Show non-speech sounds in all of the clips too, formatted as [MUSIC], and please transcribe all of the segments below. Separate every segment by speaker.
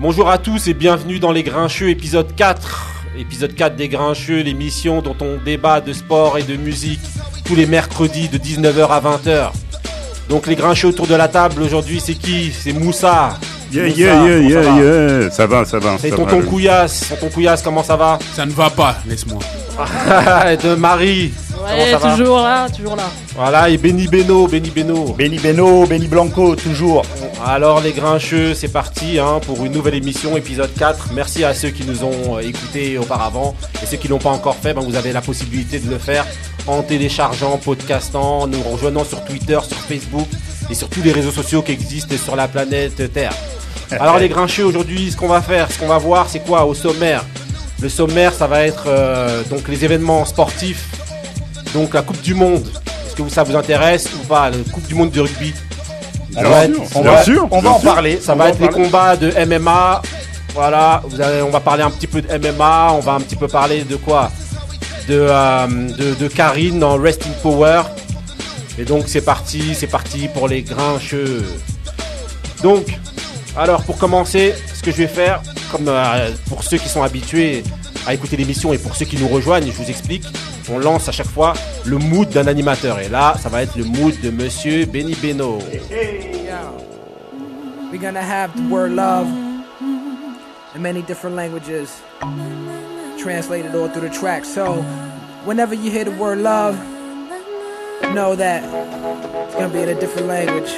Speaker 1: Bonjour à tous et bienvenue dans Les Grincheux épisode 4. Épisode 4 des Grincheux, l'émission dont on débat de sport et de musique tous les mercredis de 19h à 20h. Donc les Grincheux autour de la table aujourd'hui, c'est qui? C'est Moussa.
Speaker 2: Yeah,
Speaker 1: Moussa,
Speaker 2: yeah, yeah,
Speaker 1: comment ça
Speaker 2: yeah,
Speaker 1: va?
Speaker 2: yeah. Ça va, ça va.
Speaker 1: C'est
Speaker 2: ça
Speaker 1: tonton
Speaker 2: va.
Speaker 1: Couillasse. Tonton Couillasse, comment ça va?
Speaker 3: Ça ne va pas, laisse-moi. [LAUGHS]
Speaker 1: De Marie.
Speaker 4: Ouais,
Speaker 1: Comment ça va
Speaker 4: toujours là, toujours là.
Speaker 1: Voilà, et Benny Beno, Benny Beno.
Speaker 5: Benny Beno, Benny Blanco, toujours.
Speaker 1: Alors les grincheux, c'est parti hein, pour une nouvelle émission, épisode 4. Merci à ceux qui nous ont euh, écoutés auparavant. Et ceux qui l'ont pas encore fait, ben, vous avez la possibilité de le faire en téléchargeant, podcastant, nous rejoignant sur Twitter, sur Facebook et sur tous les réseaux sociaux qui existent sur la planète Terre. [LAUGHS] Alors les grincheux, aujourd'hui, ce qu'on va faire, ce qu'on va voir, c'est quoi au sommaire? Le sommaire, ça va être euh, donc les événements sportifs, donc la Coupe du Monde. Est-ce que ça vous intéresse ou pas La Coupe du Monde de rugby?
Speaker 5: On
Speaker 2: bien
Speaker 5: va-
Speaker 2: sûr,
Speaker 5: on va en
Speaker 2: sûr.
Speaker 5: parler.
Speaker 1: ça
Speaker 5: on
Speaker 1: va être les combats de MMA. Voilà, vous on va parler un petit peu de MMA. On va un petit peu parler de quoi? De, euh, de, de Karine dans Resting Power. Et donc c'est parti, c'est parti pour les grincheux. Donc, alors pour commencer, ce que je vais faire, comme euh, pour ceux qui sont habitués à écouter l'émission et pour ceux qui nous rejoignent, je vous explique, on lance à chaque fois le mood d'un animateur. Et là, ça va être le mood de Monsieur Benny Beno.
Speaker 6: We're gonna have the word love in many different languages, translated all through the track. So, whenever you hear the word love, know that it's gonna be in a different language.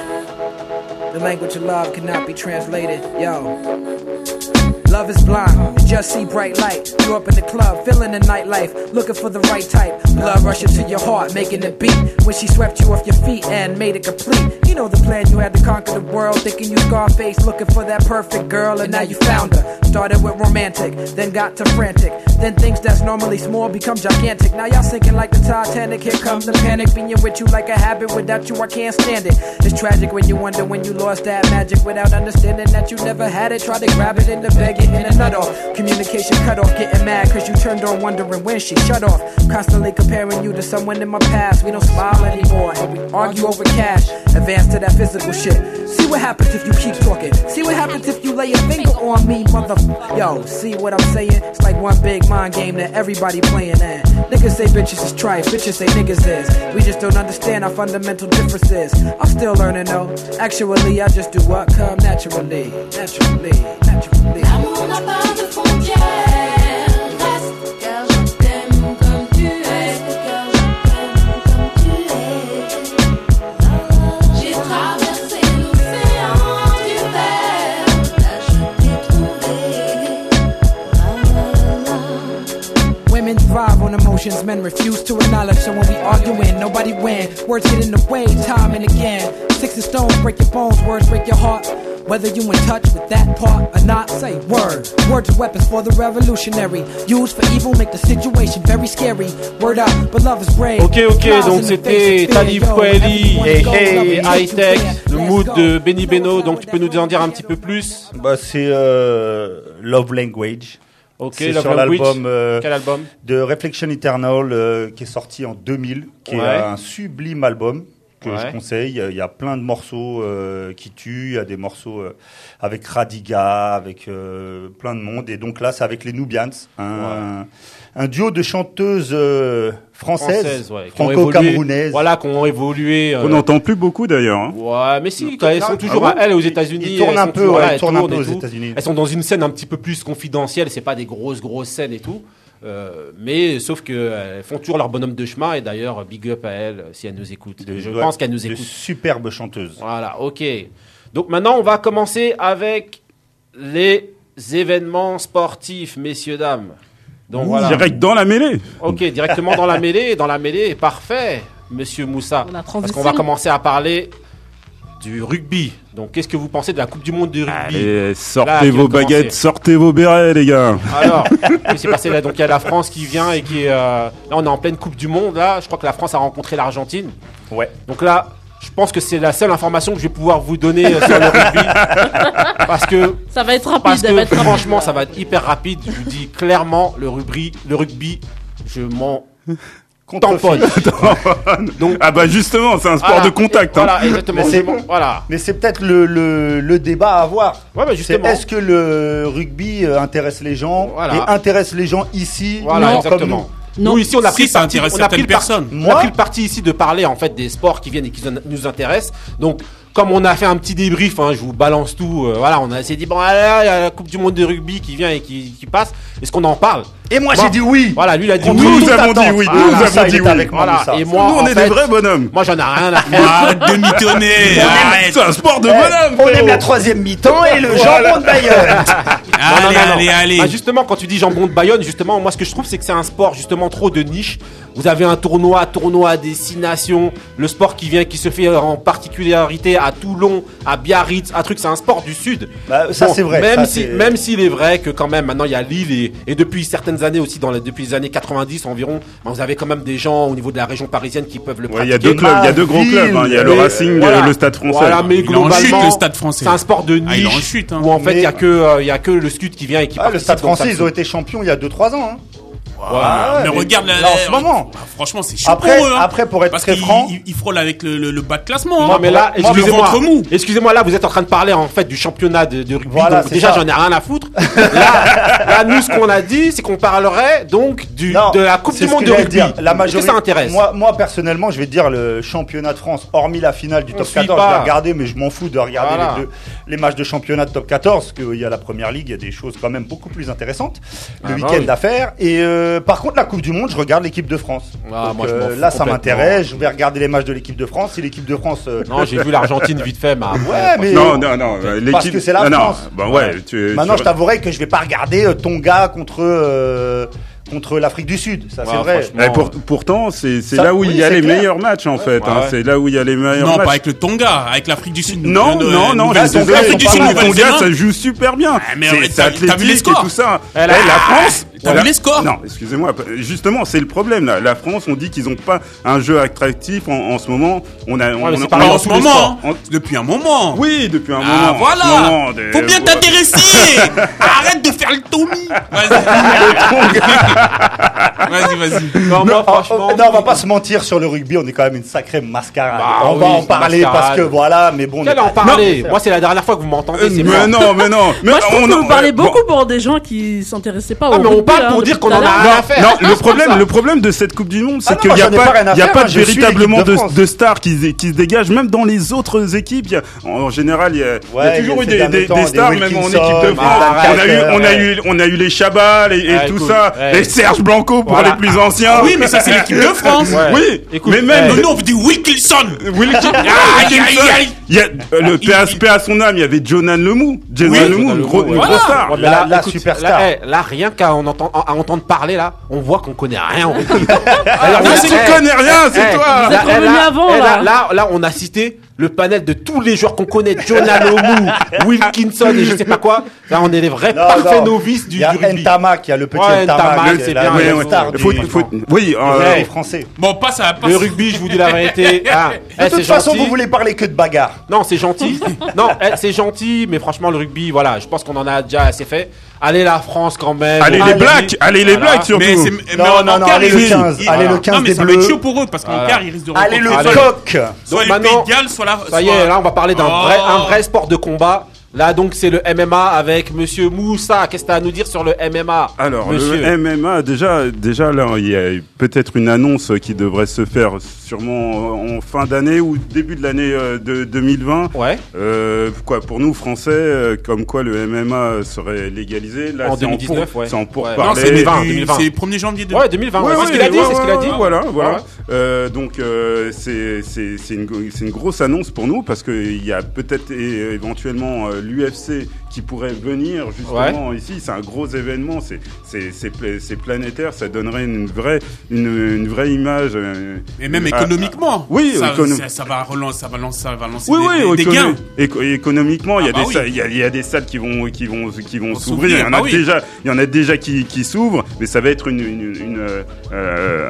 Speaker 6: The language of love cannot be translated. Yo. Love is blind, you just see bright light. You up in the club, feeling the nightlife, looking for the right type. Blood rushing to your heart, making it beat. When she swept you off your feet and made it complete. You know the plan, you had to conquer the world. Thinking you Scarface, looking for that perfect girl, and now you found her. Started with romantic, then got to frantic. Then things that's normally small become gigantic. Now y'all sinking like the Titanic. Here comes the panic, being with you like a habit. Without you, I can't stand it. It's tragic when you wonder when you lost that magic without understanding that you never had it. Try to grab it in the bag, in. Communication cut off, getting mad cause you turned on wondering when she shut off. Constantly comparing you to someone in my past. We don't smile anymore and we argue over cash. Advance to that physical shit. See what happens if you keep talking. See what happens if you lay a finger on me, mother. Yo, see what I'm saying? It's like one big mind game that everybody playing at. Niggas say bitches is trife, bitches say niggas is. We just don't understand our fundamental differences. I'm still learning though. Actually, I just do what come naturally. Naturally, naturally.
Speaker 7: L'amour n'a
Speaker 6: emotions, men refuse to acknowledge. So when we arguing, nobody win. Words get in the way, time and again. Sticks and stones break your bones, words break your heart. Whether you in touch with that part or not, say word. Words are weapons for the revolutionary. Used for evil, make the situation very scary. Word up, but love is brave.
Speaker 1: Ok, ok, donc c'était Talib. Kweli et,
Speaker 6: is
Speaker 1: High Tech, le mood de Benny Beno. Donc tu peux nous en dire un petit peu plus?
Speaker 5: Bah, c'est euh, Love Language.
Speaker 1: Ok,
Speaker 5: c'est sur l'album euh,
Speaker 1: Quel album?
Speaker 5: de Reflection Eternal euh, qui est sorti en 2000, qui
Speaker 1: Ouais.
Speaker 5: est un sublime album que
Speaker 1: Ouais.
Speaker 5: je conseille. Il y a- plein de morceaux euh, qui tuent, il y a des morceaux euh, avec Radiga, avec euh, plein de monde. Et donc là, c'est avec les Nubians, un, un duo de chanteuses euh, françaises,
Speaker 1: ouais,
Speaker 5: franco-camerounaises.
Speaker 1: Voilà, qui ont évolué. euh,
Speaker 2: On n'entend plus beaucoup d'ailleurs. hein.
Speaker 1: Ouais, mais si, quand elles sont
Speaker 5: Ah
Speaker 1: toujours
Speaker 5: bon
Speaker 1: à elles aux États-Unis.
Speaker 5: Ils tournent
Speaker 1: elles
Speaker 5: un peu, ouais,
Speaker 1: elles
Speaker 5: tournent un peu aux. États-Unis.
Speaker 1: Elles sont dans une scène un petit peu plus confidentielle. C'est pas des grosses grosses scènes et tout. Euh, mais sauf que euh, font toujours leur bonhomme de chemin et d'ailleurs big up à elles euh, si elles nous écoutent.
Speaker 5: De-
Speaker 1: Je
Speaker 5: ouais,
Speaker 1: pense qu'elles nous écoutent.
Speaker 5: superbes chanteuses.
Speaker 1: Voilà, ok. Donc maintenant, on va commencer avec les événements sportifs, messieurs, dames. Donc voilà.
Speaker 2: Direct dans la mêlée.
Speaker 1: Ok, directement dans la mêlée. Dans la mêlée, parfait, monsieur Moussa.
Speaker 4: On a
Speaker 1: Parce qu'on va commencer à parler du rugby. Donc, qu'est-ce que vous pensez de la Coupe du Monde de rugby
Speaker 2: Allez, sortez
Speaker 1: Là,
Speaker 2: vos baguettes, sortez vos bérets, les gars.
Speaker 1: Alors, [LAUGHS] c'est passé là. Donc, il y a la France qui vient et qui est. euh, là, on est en pleine Coupe du Monde. Là, je crois que la France a rencontré l'Argentine.
Speaker 5: Ouais.
Speaker 1: Donc là, je pense que c'est la seule information que je vais pouvoir vous donner euh, sur le rugby. [LAUGHS] Parce que,
Speaker 4: Ça va être rapide.
Speaker 1: parce
Speaker 4: elle va
Speaker 1: que
Speaker 4: être rapide.
Speaker 1: franchement, ça va être hyper rapide. Je vous dis clairement, le rugby, le rugby je m'en [LAUGHS] tamponne. Donc,
Speaker 2: Ah bah justement, c'est un sport
Speaker 1: voilà.
Speaker 2: de contact. hein.
Speaker 1: Voilà, exactement.
Speaker 5: Mais c'est-
Speaker 1: Voilà.
Speaker 5: Mais c'est peut-être le, le, le débat à avoir.
Speaker 1: Ouais, bah justement.
Speaker 5: est-ce que le rugby euh, intéresse les gens
Speaker 1: Voilà.
Speaker 5: et intéresse les gens ici
Speaker 1: Voilà,
Speaker 5: comme
Speaker 1: exactement.
Speaker 3: Non.
Speaker 1: Nous ici on a pris le
Speaker 4: ça intéresse
Speaker 1: on a pris
Speaker 4: certaines
Speaker 1: le par-
Speaker 4: personnes.
Speaker 1: On
Speaker 5: Moi
Speaker 1: a pris le parti ici de parler en fait des sports qui viennent et qui nous- intéressent. Donc comme on a fait un petit débrief, hein, je vous balance tout. euh, voilà, on a essayé de dire bon, là, il y a la Coupe du Monde de rugby qui vient et qui, qui passe. Est-ce qu'on en parle?
Speaker 5: Et moi
Speaker 1: Bon.
Speaker 5: j'ai dit oui.
Speaker 1: Voilà, lui il a dit
Speaker 5: Contre
Speaker 1: oui.
Speaker 2: Nous avons dit oui,
Speaker 5: Voilà,
Speaker 2: nous avons dit
Speaker 5: est
Speaker 2: oui.
Speaker 5: avec moi,
Speaker 1: Voilà, et moi
Speaker 2: Nous, on est
Speaker 1: fait,
Speaker 2: des vrais bonhommes.
Speaker 1: Moi j'en ai rien à faire.
Speaker 4: Arrête de mitonner. Arrête.
Speaker 2: C'est un sport de
Speaker 5: Eh,
Speaker 2: bonhomme.
Speaker 5: on aime la troisième mi-temps et le jambon de Bayonne. [LAUGHS]
Speaker 4: Allez, allez, allez.
Speaker 1: Ah, justement, quand tu dis jambon de Bayonne, justement, moi ce que je trouve, c'est que c'est un sport justement trop de niche. Vous avez un tournoi, tournoi à destination, le sport qui vient, qui se fait en particularité à Toulon, à Biarritz, un truc, c'est un sport du sud.
Speaker 5: Bah, ça, c'est vrai,
Speaker 1: Même
Speaker 5: ça,
Speaker 1: si, même s'il est vrai que quand même maintenant il y a Lille et, et depuis certaines années aussi, dans les, depuis les années 90 environ, bah, vous avez quand même des gens au niveau de la région parisienne qui peuvent le
Speaker 2: Ouais, il
Speaker 1: pratiquer.
Speaker 2: y a deux clubs, il y a deux gros clubs. hein. Il y a le Racing,
Speaker 1: voilà.
Speaker 2: le Stade Français.
Speaker 1: Voilà, mais
Speaker 4: Il
Speaker 1: globalement,
Speaker 4: chute, le Stade français.
Speaker 1: c'est un sport de niche
Speaker 4: Ah, il en chute, hein.
Speaker 1: où en fait il y a
Speaker 5: Mais-
Speaker 1: que euh, il y a que le Scud qui vient et qui
Speaker 5: Ah, le Stade français, ils ont été champions il y a 2-3 ans. hein.
Speaker 4: Ah, mais
Speaker 5: mais
Speaker 4: regarde
Speaker 5: là, en ce moment.
Speaker 4: Ah, franchement, c'est chaud
Speaker 5: Après-
Speaker 4: pour eux. hein.
Speaker 5: après, pour être
Speaker 4: Parce
Speaker 5: très franc-
Speaker 4: ils, ils frôlent avec le, le- le bas de classement.
Speaker 1: Non
Speaker 4: hein.
Speaker 1: mais là,
Speaker 5: moi,
Speaker 1: excusez-moi, excusez-moi, là vous êtes en train de parler en fait du championnat de, de rugby.
Speaker 5: Voilà,
Speaker 1: donc
Speaker 5: c'est
Speaker 1: déjà j'en ai rien à foutre. là, là, nous ce qu'on a dit, c'est qu'on parlerait donc du
Speaker 5: Non,
Speaker 1: de la Coupe du Monde de rugby.
Speaker 5: dire. La majorité.
Speaker 1: que ça intéresse
Speaker 5: Moi, moi, personnellement, je vais te dire le championnat de France, hormis la finale du
Speaker 1: On
Speaker 5: top
Speaker 1: suit
Speaker 5: 14,
Speaker 1: pas.
Speaker 5: je vais regarder, mais je m'en fous de regarder
Speaker 1: Voilà.
Speaker 5: les, deux- les matchs de championnat de top 14, parce qu'il y a la première ligue, il y a des choses quand même beaucoup plus intéressantes. Le
Speaker 1: Ah, bah
Speaker 5: week-end à faire. Et euh, par contre, la Coupe du Monde, je regarde l'équipe de France.
Speaker 1: Ah,
Speaker 5: Donc,
Speaker 1: moi, je m'en
Speaker 5: euh, là, ça m'intéresse. Je vais regarder les matchs de l'équipe de France. Si l'équipe de France. euh,
Speaker 1: Non, j'ai vu l'Argentine vite fait, mais [LAUGHS] après,
Speaker 5: Ouais, mais-
Speaker 2: Non, non, non.
Speaker 5: Parce
Speaker 2: l'équipe-
Speaker 5: que c'est la
Speaker 2: non,
Speaker 5: France.
Speaker 2: Non, bah ouais, tu,
Speaker 5: Maintenant,
Speaker 2: tu-
Speaker 5: je t'avouerai que je vais pas regarder euh, Tonga contre euh, contre l'Afrique du Sud. Ça, c'est vrai.
Speaker 2: pour- pourtant, c'est c'est
Speaker 5: Ça-
Speaker 2: là où il
Speaker 5: oui,
Speaker 2: y a les
Speaker 5: clair.
Speaker 2: meilleurs matchs en fait. hein.
Speaker 1: ouais.
Speaker 2: C'est là où il y a les meilleurs
Speaker 4: Non,
Speaker 2: matchs.
Speaker 4: pas avec le Tonga, avec l'Afrique du Sud.
Speaker 2: Non,
Speaker 4: Euh,
Speaker 2: non, non, désolé,
Speaker 5: ils sont
Speaker 2: le. Tonga, ça joue super bien.
Speaker 4: Ah, mais
Speaker 2: C'est- athlétique et
Speaker 4: scores
Speaker 2: tout ça. Eh,
Speaker 1: a-
Speaker 2: la France,
Speaker 4: T'as
Speaker 2: la-
Speaker 4: vu les scores
Speaker 2: Non, excusez-moi. Justement, c'est le problème là. La France, on dit qu'ils n'ont pas un jeu attractif en, en ce moment. On a, on, on-
Speaker 4: Pas
Speaker 2: on-
Speaker 4: en ce moment, depuis un moment.
Speaker 2: Oui, depuis un moment.
Speaker 4: Ah voilà
Speaker 2: moment, des-
Speaker 4: Faut bien t'intéresser [LAUGHS] Arrête de faire le Tommy Vas-y, vas-y.
Speaker 1: Non, moi,
Speaker 5: Oh,
Speaker 1: franchement,
Speaker 5: oh, non, on va pas se mentir sur le rugby, on est quand même une sacrée mascarade.
Speaker 1: Bah
Speaker 5: on va en parler
Speaker 1: mascarade.
Speaker 5: parce que voilà, mais bon. on
Speaker 1: Quel
Speaker 5: est
Speaker 1: en parler Moi, c'est la dernière fois que vous m'entendez.
Speaker 2: Euh, mais non, mais non. [LAUGHS] Mais
Speaker 3: Moi, je trouve
Speaker 2: on-
Speaker 3: que vous parlez
Speaker 2: bon,
Speaker 3: beaucoup pour des gens qui s'intéressaient pas
Speaker 1: Ah,
Speaker 3: au
Speaker 1: mais on parle
Speaker 3: hein,
Speaker 1: pour dire qu'on en a rien à faire.
Speaker 2: Non, le problème, le problème de cette Coupe du Monde, c'est
Speaker 5: Ah
Speaker 2: qu'il n'y a pas, y a
Speaker 5: suis
Speaker 2: véritablement
Speaker 5: de
Speaker 2: stars qui, se- dégagent, même dans les autres équipes. en général, il y a, toujours eu des, stars, même en équipe de France. On, a eu, on, a les Chabal et, tout ça, les Serge Blanco pour
Speaker 1: Voilà.
Speaker 2: les plus anciens.
Speaker 4: Oui, mais ça, c'est l'équipe de [LAUGHS] France.
Speaker 1: Ouais.
Speaker 2: Oui,
Speaker 1: Écoute,
Speaker 2: mais même.
Speaker 4: Nous, nous, on veut dire Wilkinson
Speaker 2: Wilkin-
Speaker 4: Aïe, aïe,
Speaker 2: Wilkinson.
Speaker 4: aïe.
Speaker 2: Il y a, euh, le PSP à son âme, il y avait Jonan Lemou. Jonan
Speaker 4: Oui,
Speaker 2: Lemou, une, gros- grosse star.
Speaker 1: Ouais, là,
Speaker 5: superstar.
Speaker 1: Là, eh, là, rien qu'à en entend- à entendre parler, là, on voit qu'on connaît rien. [LAUGHS] Alors,
Speaker 2: Non,
Speaker 1: là,
Speaker 2: tu
Speaker 1: eh,
Speaker 2: connais rien, c'est
Speaker 1: eh,
Speaker 2: toi.
Speaker 3: Vous êtes
Speaker 1: eh,
Speaker 3: revenu avant,
Speaker 1: eh,
Speaker 3: là.
Speaker 1: là, là, on a cité le panel de tous les joueurs qu'on connaît, Jonah Lomu, [LAUGHS] Wilkinson et je sais pas quoi. Là, on est les vrais
Speaker 5: Non,
Speaker 1: parfaits
Speaker 5: non.
Speaker 1: novices du,
Speaker 5: Il y a
Speaker 1: du rugby.
Speaker 5: Ntamak, il y a le petit
Speaker 1: Ouais,
Speaker 5: Ntamak,
Speaker 1: c'est
Speaker 5: la
Speaker 1: bien, ouais,
Speaker 5: star
Speaker 1: ouais.
Speaker 5: du
Speaker 2: Faut-
Speaker 5: du
Speaker 2: faut- oui, euh,
Speaker 5: rugby français.
Speaker 4: Bon, passe à... Passe.
Speaker 1: Le rugby, je vous dis la vérité. [LAUGHS] ah, eh,
Speaker 5: De toute
Speaker 1: c'est
Speaker 5: façon,
Speaker 1: gentil.
Speaker 5: vous voulez parler que de bagarre.
Speaker 1: Non, c'est gentil. non, eh, c'est gentil, mais franchement, le rugby, voilà, je pense qu'on en a déjà assez fait. Allez, la France, quand même.
Speaker 2: Allez les Blacks, allez les
Speaker 1: Voilà.
Speaker 2: Blacks surtout.
Speaker 4: Mais mais
Speaker 5: Non,
Speaker 4: en-
Speaker 5: non, non, allez
Speaker 4: il
Speaker 5: le
Speaker 4: risque-
Speaker 5: 15,
Speaker 4: il-
Speaker 5: allez le
Speaker 4: Non,
Speaker 5: 15
Speaker 4: mais
Speaker 5: des
Speaker 4: ça va être
Speaker 5: Bleus.
Speaker 4: chaud pour eux, parce qu'en
Speaker 1: Voilà.
Speaker 4: quart, ils risquent de
Speaker 5: Allez le coq
Speaker 4: soit le Pays de Galles, soit la...
Speaker 1: Ça y est, là, on va parler d'un
Speaker 4: Oh.
Speaker 1: vrai, un vrai sport de combat. Là, donc, c'est le MMA avec Monsieur Moussa. Qu'est-ce que t'as à nous dire sur le MMA
Speaker 2: Alors,
Speaker 1: monsieur
Speaker 2: le MMA, déjà, déjà là, il y a peut-être une annonce qui devrait se faire sûrement en fin d'année ou début de l'année euh, de 2020.
Speaker 1: Ouais.
Speaker 2: Euh, quoi, pour nous Français, euh, comme quoi le MMA serait légalisé. Là,
Speaker 1: En
Speaker 2: c'est
Speaker 1: 2019,
Speaker 2: pour-
Speaker 1: ouais.
Speaker 2: C'est en pour
Speaker 1: Ouais.
Speaker 4: Non,
Speaker 2: parler.
Speaker 4: c'est
Speaker 1: 2020,
Speaker 4: début-
Speaker 1: 2020.
Speaker 4: c'est 1er janvier de...
Speaker 1: Ouais, 2020.
Speaker 2: Ouais,
Speaker 1: ouais, c'est
Speaker 2: ouais,
Speaker 1: ce qu'il a dit,
Speaker 2: ouais,
Speaker 1: c'est ce qu'il a dit.
Speaker 2: Voilà, voilà.
Speaker 1: Ouais.
Speaker 2: Euh, donc euh, c'est c'est c'est une une grosse annonce pour nous parce qu'il y a peut-être éventuellement euh, l'UFC qui pourrait venir justement ici. C'est un gros événement, c'est c'est c'est pla- c'est planétaire, ça donnerait une vraie une, une vraie image. euh,
Speaker 4: Et même
Speaker 2: à-
Speaker 4: économiquement.
Speaker 2: oui,
Speaker 4: ça,
Speaker 2: économ-
Speaker 4: ça, ça va relancer, ça va lancer, ça va lancer
Speaker 2: oui,
Speaker 4: des,
Speaker 2: oui,
Speaker 4: des- des gains.
Speaker 2: éco- économiquement, il y a
Speaker 4: Ah bah
Speaker 2: des
Speaker 4: oui.
Speaker 2: il y a, il y a des salles qui vont qui vont qui vont s'ouvrir. Il y en a
Speaker 4: bah oui.
Speaker 2: déjà, il y en a déjà qui, qui s'ouvrent, mais ça va être une une une, euh,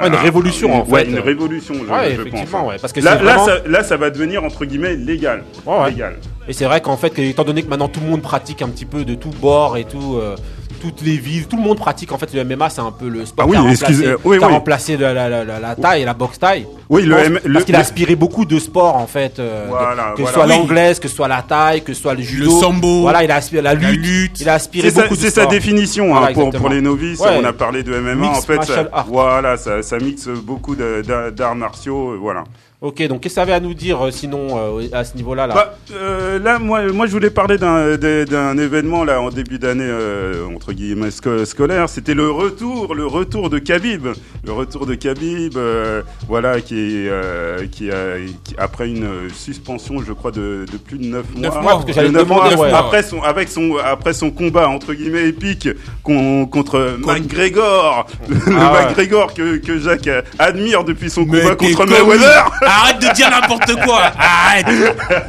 Speaker 1: Ouais, une
Speaker 2: un-
Speaker 1: révolution, en
Speaker 2: ouais,
Speaker 1: fait.
Speaker 2: une révolution. Je,
Speaker 1: Ouais,
Speaker 2: je pense.
Speaker 1: ouais, parce que
Speaker 2: là,
Speaker 1: c'est
Speaker 2: là,
Speaker 1: vraiment-
Speaker 2: ça, là, ça va devenir entre guillemets légal.
Speaker 1: Ouais, ouais.
Speaker 2: Légal.
Speaker 1: Et c'est vrai qu'en fait, étant donné que maintenant tout le monde pratique un petit peu de tout bord et tout, euh, toutes les villes, tout le monde pratique en fait le MMA, c'est un peu le sport
Speaker 2: Ah oui,
Speaker 1: qui a remplacé,
Speaker 2: euh, oui,
Speaker 1: qui a
Speaker 2: oui.
Speaker 1: remplacé la, la, la, la- la taille la boxe taille.
Speaker 2: Oui, le
Speaker 1: pense,
Speaker 2: M- le-
Speaker 1: parce qu'il a
Speaker 2: le-
Speaker 1: inspiré beaucoup de sports en fait, euh, de-
Speaker 2: Voilà,
Speaker 1: que
Speaker 2: voilà.
Speaker 1: ce soit
Speaker 4: Oui.
Speaker 1: l'anglaise, que ce soit la taille, que ce soit le judo,
Speaker 4: sambo,
Speaker 1: Voilà, il a inspiré la lutte,
Speaker 4: la lutte.
Speaker 1: il a
Speaker 2: sa,
Speaker 1: beaucoup de
Speaker 2: c'est sa définition
Speaker 1: Voilà,
Speaker 2: hein, pour, pour les novices.
Speaker 1: Ouais.
Speaker 2: On a parlé de MMA.
Speaker 1: Mixed
Speaker 2: en fait, ça, voilà, ça, ça mixe beaucoup de- d'arts d'arts martiaux. euh, Voilà.
Speaker 1: Ok, donc qu'est-ce que ça avait à nous dire euh, sinon euh, à ce niveau-là là
Speaker 2: Bah, euh, là, moi, moi, je voulais parler d'un événement là en début d'année euh, entre guillemets sco- scolaire. C'était le retour, le retour de Khabib, le retour de Khabib, euh, voilà, qui est euh, qui a qui- après une suspension, je crois, de, de plus de 9 mois.
Speaker 4: Neuf
Speaker 1: mois, parce que
Speaker 2: De
Speaker 1: j'allais
Speaker 2: neuf
Speaker 1: demander,
Speaker 2: mois,
Speaker 1: ouais.
Speaker 2: après son avec son après son combat entre guillemets épique con- contre McGregor, le
Speaker 1: Ah [LAUGHS] ouais.
Speaker 2: McGregor que que Jacques admire depuis son
Speaker 4: Mais
Speaker 2: combat contre
Speaker 4: con.
Speaker 2: Mayweather. [LAUGHS]
Speaker 4: Arrête de dire n'importe quoi. Arrête.